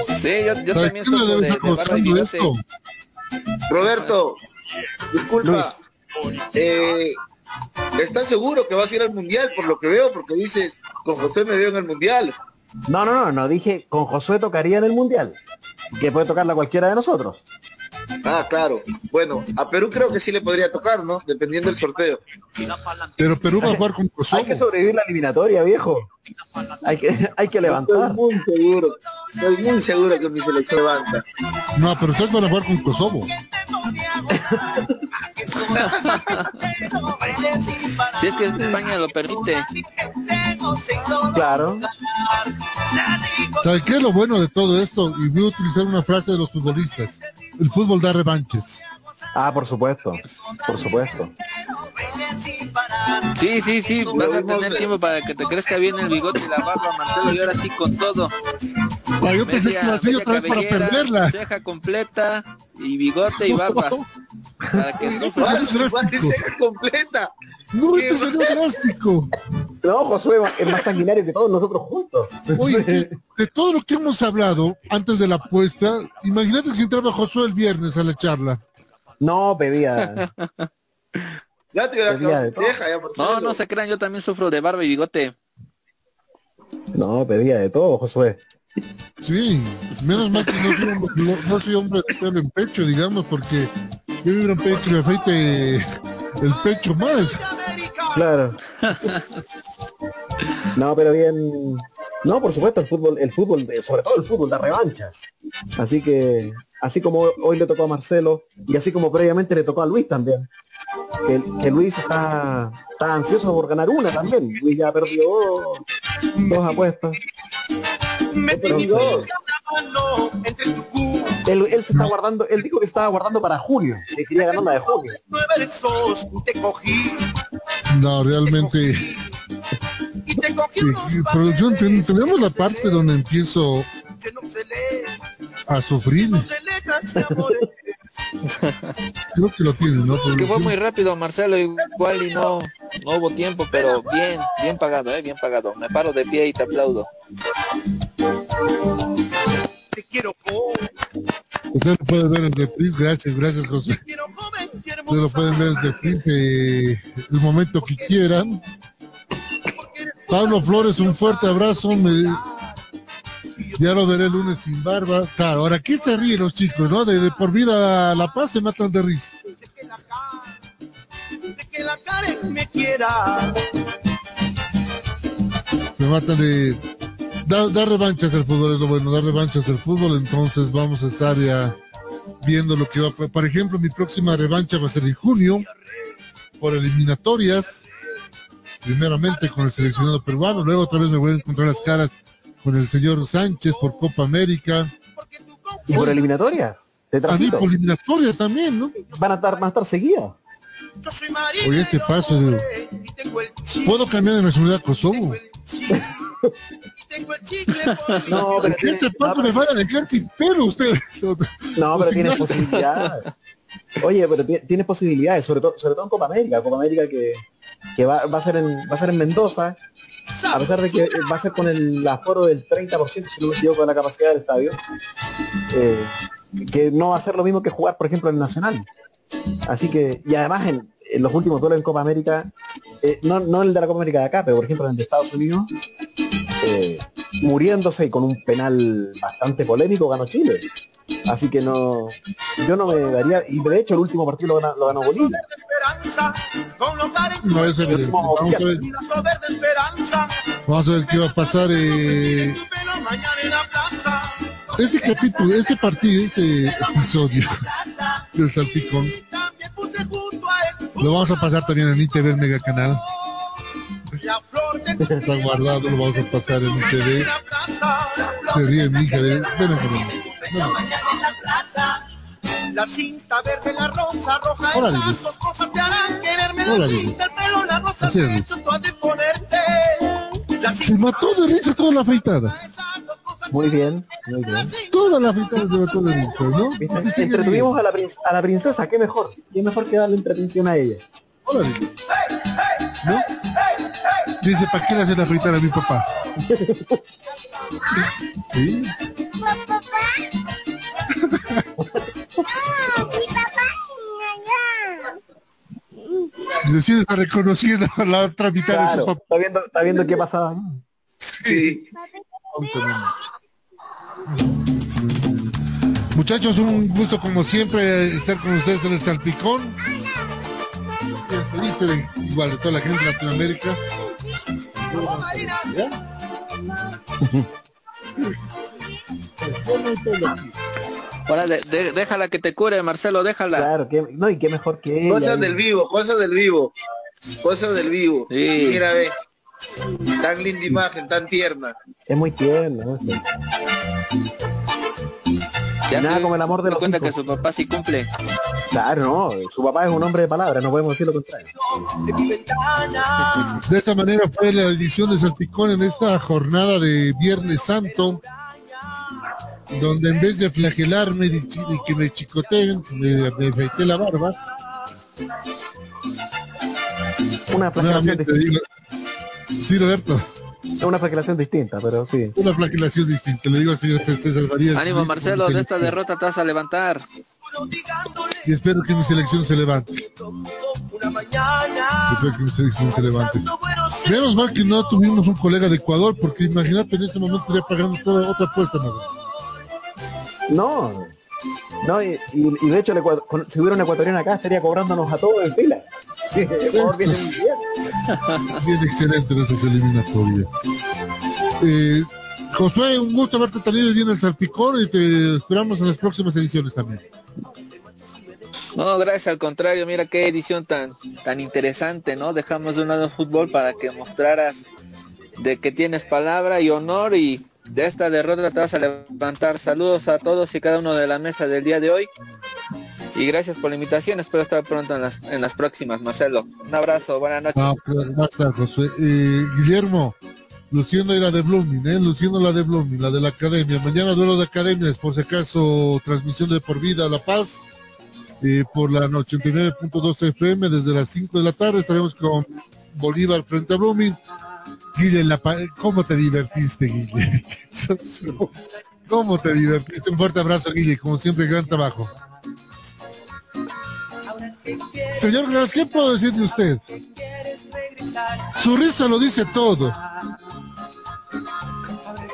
E: Sí, yo, yo
B: ¿Sabes
E: también soy de, de barba y
B: costando
E: bigote.
B: esto?
F: Roberto, disculpa. Eh, ¿Estás seguro que vas a ir al mundial por lo que veo? Porque dices, con José me veo en el mundial.
C: No, no, no, no dije con Josué tocaría en el mundial. Que puede tocarla cualquiera de nosotros.
F: Ah, claro. Bueno, a Perú creo que sí le podría tocar, ¿no? Dependiendo del sorteo.
B: Pero Perú va a jugar con Kosovo.
C: Hay que sobrevivir la eliminatoria, viejo. Hay que, hay que levantar.
F: Estoy muy seguro. Estoy muy seguro que mi selección levanta.
B: No, pero ustedes van a jugar con Kosovo.
E: Si es que España lo permite.
C: Claro.
B: ¿Sabe qué es lo bueno de todo esto? Y voy a utilizar una frase de los futbolistas. El fútbol da revanches.
C: Ah, por supuesto. Por supuesto.
E: Sí, sí, sí, vas a tener tiempo para que te crezca bien el bigote y la barba, Marcelo, y ahora sí con todo.
B: Ah, yo pensé que iba a ser
E: media
B: otra vez para perderla.
E: Ceja completa y bigote y barba. Para que sufra.
F: ¡Vale,
B: drástico.
F: vale, ceja completa!
B: No,
F: Qué
B: este salió drástico.
C: No, Josué es más sanguinario que todos nosotros juntos.
B: Oye, de, de todo lo que hemos hablado antes de la apuesta, imagínate que si entraba Josué el viernes a la charla.
C: No, pedía.
F: Ya te
C: Pedía
F: ceja, ya por
E: No, no se crean, yo también sufro de barba y bigote.
C: No, pedía de todo, Josué.
B: Sí, menos mal que no soy hombre, no, no soy hombre de pelo en pecho, digamos, porque yo vibro en pecho y me afeite el pecho más.
C: Claro. No, pero bien. No, por supuesto, el fútbol, el fútbol, sobre todo el fútbol da revanchas. Así que, así como hoy le tocó a Marcelo y así como previamente le tocó a Luis también. Que, que Luis está, está ansioso por ganar una también. Luis ya perdió dos, apuestas. Entonces, él, él se está guardando, él dijo que estaba guardando para junio, que quería ganar la de junio.
B: No, realmente. Sí, producción, ten- tenemos la parte donde empiezo a sufrir. Creo que lo tiene, ¿no?
E: Es que fue muy rápido, Marcelo, igual y no, no hubo tiempo, pero bien, bien pagado, eh, bien pagado. Me paro de pie y te aplaudo.
B: Usted lo puede ver en reprise, gracias, gracias José. Ustedes lo pueden ver en reprise eh, el momento que quieran. Pablo Flores, un fuerte abrazo. me- Ya lo veré el lunes sin barba. Claro, ahora aquí se ríen los chicos, ¿no? De, de por vida a La Paz se matan de risa.
A: Que la Karen me quiera.
B: Se matan de... Da, da revanchas el fútbol, es lo bueno, da revanchas el fútbol, entonces vamos a estar ya viendo lo que va a... Por ejemplo, mi próxima revancha va a ser en junio, por eliminatorias, primeramente con el seleccionado peruano, luego otra vez me voy a encontrar las caras con el señor Sánchez por Copa América.
C: Y por eliminatoria, de
B: A mí
C: trasito.
B: por eliminatorias también, ¿no?
C: Van a estar, van a estar seguidas.
B: Oye, este paso, ¿puedo cambiar de nacionalidad a Kosovo?
C: No, pero
B: Porque este paso me van a dejar sin pelo usted.
C: No, pero
B: Sin
C: tienes
B: nada.
C: posibilidades. Oye, pero ti- tienes posibilidades, sobre todo, sobre todo en Copa América, Copa América que, que va, va a ser en, va a ser en Mendoza, a pesar de que va a ser con el aforo del 30%, si no me equivoco, de la capacidad del estadio, eh, que no va a ser lo mismo que jugar, por ejemplo, en el Nacional. Así que, y además en, en los últimos duelos en Copa América, eh, no, no el de la Copa América de acá, pero por ejemplo en el de Estados Unidos, eh, muriéndose y con un penal bastante polémico ganó Chile. Así que no, yo no me daría, y de hecho el último partido lo ganó, lo ganó Bolivia.
B: No es evidente. Vamos a ver, vamos a ver qué va a pasar. eh, Este capítulo, este partido, este episodio del Salpicón, lo vamos a pasar también en ITV, el Mega Canal. Está guardado, lo vamos a pasar en ITV. Se ríe mi hija. de- Ven acá, ven.
A: La cinta verde, la rosa, roja,
B: Hola,
A: esas
B: Lilis.
A: dos cosas te harán quererme.
B: Hola,
A: La cinta, el pelo, la rosa,
B: Lilis.
A: eso tú has de ponerte. La
B: Se mató de risa toda la afeitada.
C: Muy bien, muy bien.
B: Todas las fritadas de atún de dulce, ¿no?
C: ¿Viste? Entretuvimos a la, prin- a la princesa, qué mejor. Qué mejor que darle entretención a ella.
B: Órale. ¿No? Dice, ¿para qué le hace la fritada a mi papá? ¿Sí? Dice, sí está reconociendo a la otra mitad de su papá.
C: está viendo, está viendo qué pasaba.
F: Sí.
B: Muchachos, un gusto como siempre estar con ustedes en el Salpicón. Dice de- igual de toda la gente de Latinoamérica.
E: Ahora de- de- déjala que te cure, Marcelo, déjala.
C: Claro, que, no, y qué mejor que ella.
F: Cosas del vivo, cosas del vivo. Cosas del vivo.
E: Sí.
F: Mira, ve. Tan linda imagen, tan tierna.
C: Es muy tierno eso.
E: Ya
C: Nada como el amor de los
E: cuenta
C: hijos.
E: que su papá sí cumple.
C: Claro, no, su papá es un hombre de palabra, no podemos decir lo contrario.
B: De esta manera fue la edición de Salpicón en esta jornada de Viernes Santo, donde en vez de flagelarme y que me chicoteen, me, me afeité la barba.
C: Una flagelación
B: digo, sí, Roberto,
C: Es una flagelación distinta, pero sí.
B: una flagelación distinta. Le digo al señor César Farías.
E: Ánimo, Marcelo, de esta derrota te vas a levantar.
B: Y espero que mi selección se levante. Espero que mi selección se levante. Menos mal que no tuvimos un colega de Ecuador, porque imagínate en este momento estaría pagando toda otra apuesta. madre.
C: No, no, y, y- y de hecho el Ecuador- con- si hubiera un ecuatoriano acá estaría cobrándonos a todos en fila. Bien.
B: Bien excelente en estas eliminatorias. Eh, Josué, un gusto haberte tenido bien en el Salpicón y te esperamos en las próximas ediciones también.
E: No, gracias al contrario, mira qué edición tan, tan interesante, ¿no? Dejamos de un lado el fútbol para que mostraras de que tienes palabra y honor y de esta derrota te vas a levantar. Saludos a todos y cada uno de la mesa del día de hoy. Y gracias por la invitación, espero estar pronto en las, en las próximas, Marcelo. Un abrazo, buenas noches.
B: Ah, pues, basta, Josué. Eh, Guillermo, luciendo la de Blooming, ¿eh? luciendo la de Blooming, la de la academia. Mañana duelo de academias, por si acaso, transmisión de por vida La Paz. eh, por la 89.2 FM desde las 5 de la tarde estaremos con Bolívar frente a Blooming. Guille, la ¿cómo te divertiste, Guille? ¿Cómo te divertiste? Un fuerte abrazo, Guille, como siempre, gran trabajo. Señor Gras, ¿qué puedo decir de usted? Su risa lo dice todo.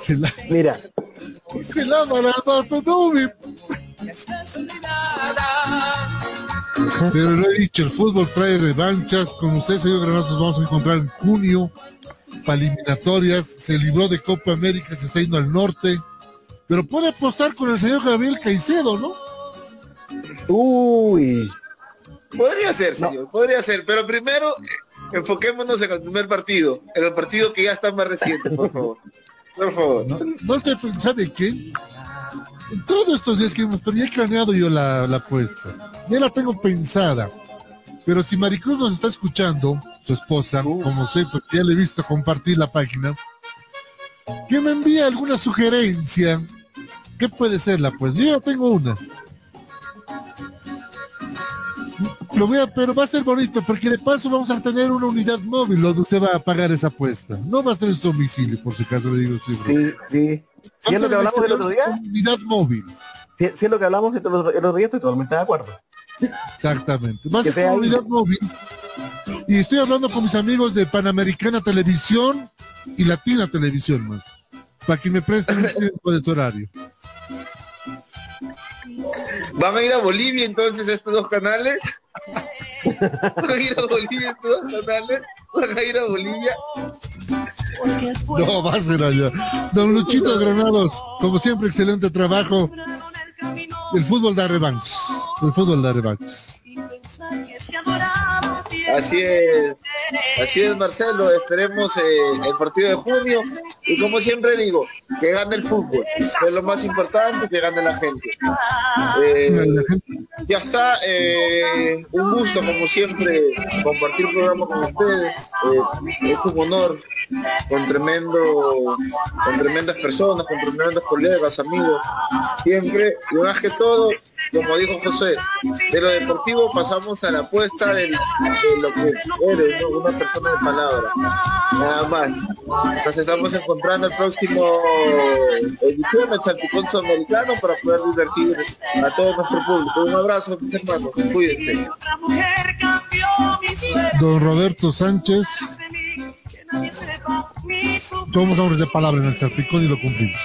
B: Se la,
C: Mira,
B: se lava la pata, no me- Pero lo he dicho, el fútbol trae revanchas. Con usted, señor Granados, nos vamos a encontrar en junio para eliminatorias. Se libró de Copa América, se está yendo al norte. Pero puede apostar con el señor Gabriel Caicedo, ¿no?
C: uy,
F: Podría ser, señor, podría ser. Pero primero, enfoquémonos en el primer partido. En el partido que ya está más reciente, por favor. Por favor.
B: No, no pensando en qué. En todos estos días que hemos, pero ya he planeado yo la, la apuesta. Ya la tengo pensada. Pero si Maricruz nos está escuchando, su esposa, como sé, porque ya le he visto compartir la página, que me envíe alguna sugerencia. ¿Qué puede ser la pues? Yo ya tengo una. Lo voy a, pero va a ser bonito, porque de paso vamos a tener una unidad móvil donde usted va a pagar esa apuesta. No va a ser en su domicilio, por si acaso le digo siempre.
C: sí, sí. Si es lo que hablamos el otro día,
B: Unidad móvil.
C: si, si es lo que hablamos el otro, el otro día, estoy totalmente de acuerdo.
B: Exactamente. Va a ser
C: ahí.
B: unidad móvil. Y estoy hablando con mis amigos de Panamericana Televisión y Latina Televisión, más. Para que me presten un tiempo de tu horario.
F: ¿Van a ir a Bolivia entonces estos dos canales? ¿Van a ir a Bolivia estos dos canales? ¿Van a ir a Bolivia?
B: No, va a ser allá. Don Luchito Granados, como siempre, excelente trabajo. El fútbol da revanchas. El fútbol da revanchas.
F: Así es, así es Marcelo, esperemos eh, el partido de junio. Y como siempre digo, que gane el fútbol, que es lo más importante, que gane la gente. Eh, ya está, eh, un gusto como siempre compartir programa con ustedes, es un honor con tremendo, con tremendas personas, con tremendos colegas, amigos, siempre, y más que todo, como dijo José, de lo deportivo pasamos a la apuesta de lo que eres, una persona de palabra. Nada más. Nos estamos encontrando el próximo edición del Salpicón Sudamericano para poder divertir a todo nuestro público. Un abrazo, mis hermanos. Cuídense.
B: Don Roberto Sánchez. Somos hombres de palabra en el Salpicón y lo cumplimos.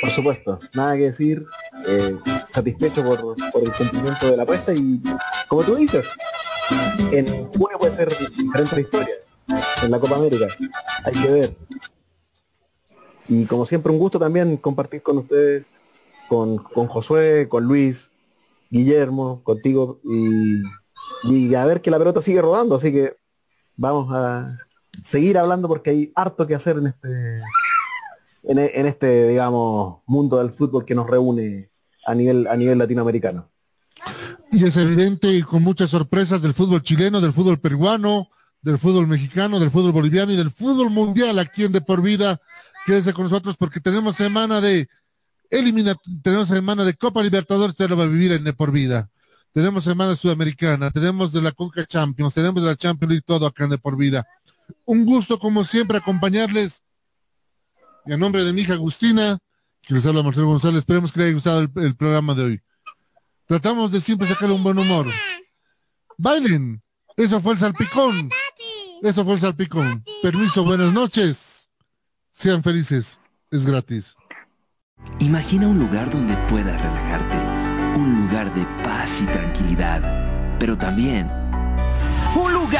C: Por supuesto, nada que decir. Eh, satisfecho por, por, el cumplimiento de la apuesta y, como tú dices, en junio puede ser diferente la historia. En la Copa América. Hay que ver. Y como siempre, un gusto también compartir con ustedes, con, con Josué, con Luis, Guillermo, contigo y, y a ver que la pelota sigue rodando. Así que vamos a seguir hablando porque hay harto que hacer en este en, este digamos mundo del fútbol que nos reúne a nivel a nivel latinoamericano.
B: Y es evidente y con muchas sorpresas del fútbol chileno del fútbol peruano del fútbol mexicano del fútbol boliviano y del fútbol mundial aquí en de por vida. Quédese con nosotros porque tenemos semana de elimina tenemos semana de Copa Libertadores usted lo va a vivir en de por vida. Tenemos semana sudamericana tenemos de la Conca Champions tenemos de la Champions League todo acá en de por vida un gusto, como siempre, acompañarles. Y a nombre de mi hija Agustina, que les habla Marcelo González, esperemos que les haya gustado el, programa de hoy. Tratamos de siempre sacarle un buen humor. Bailen. Eso fue el salpicón. Eso fue el salpicón. Permiso, buenas noches. Sean felices. Es gratis.
K: Imagina un lugar donde puedas relajarte. Un lugar de paz y tranquilidad. Pero también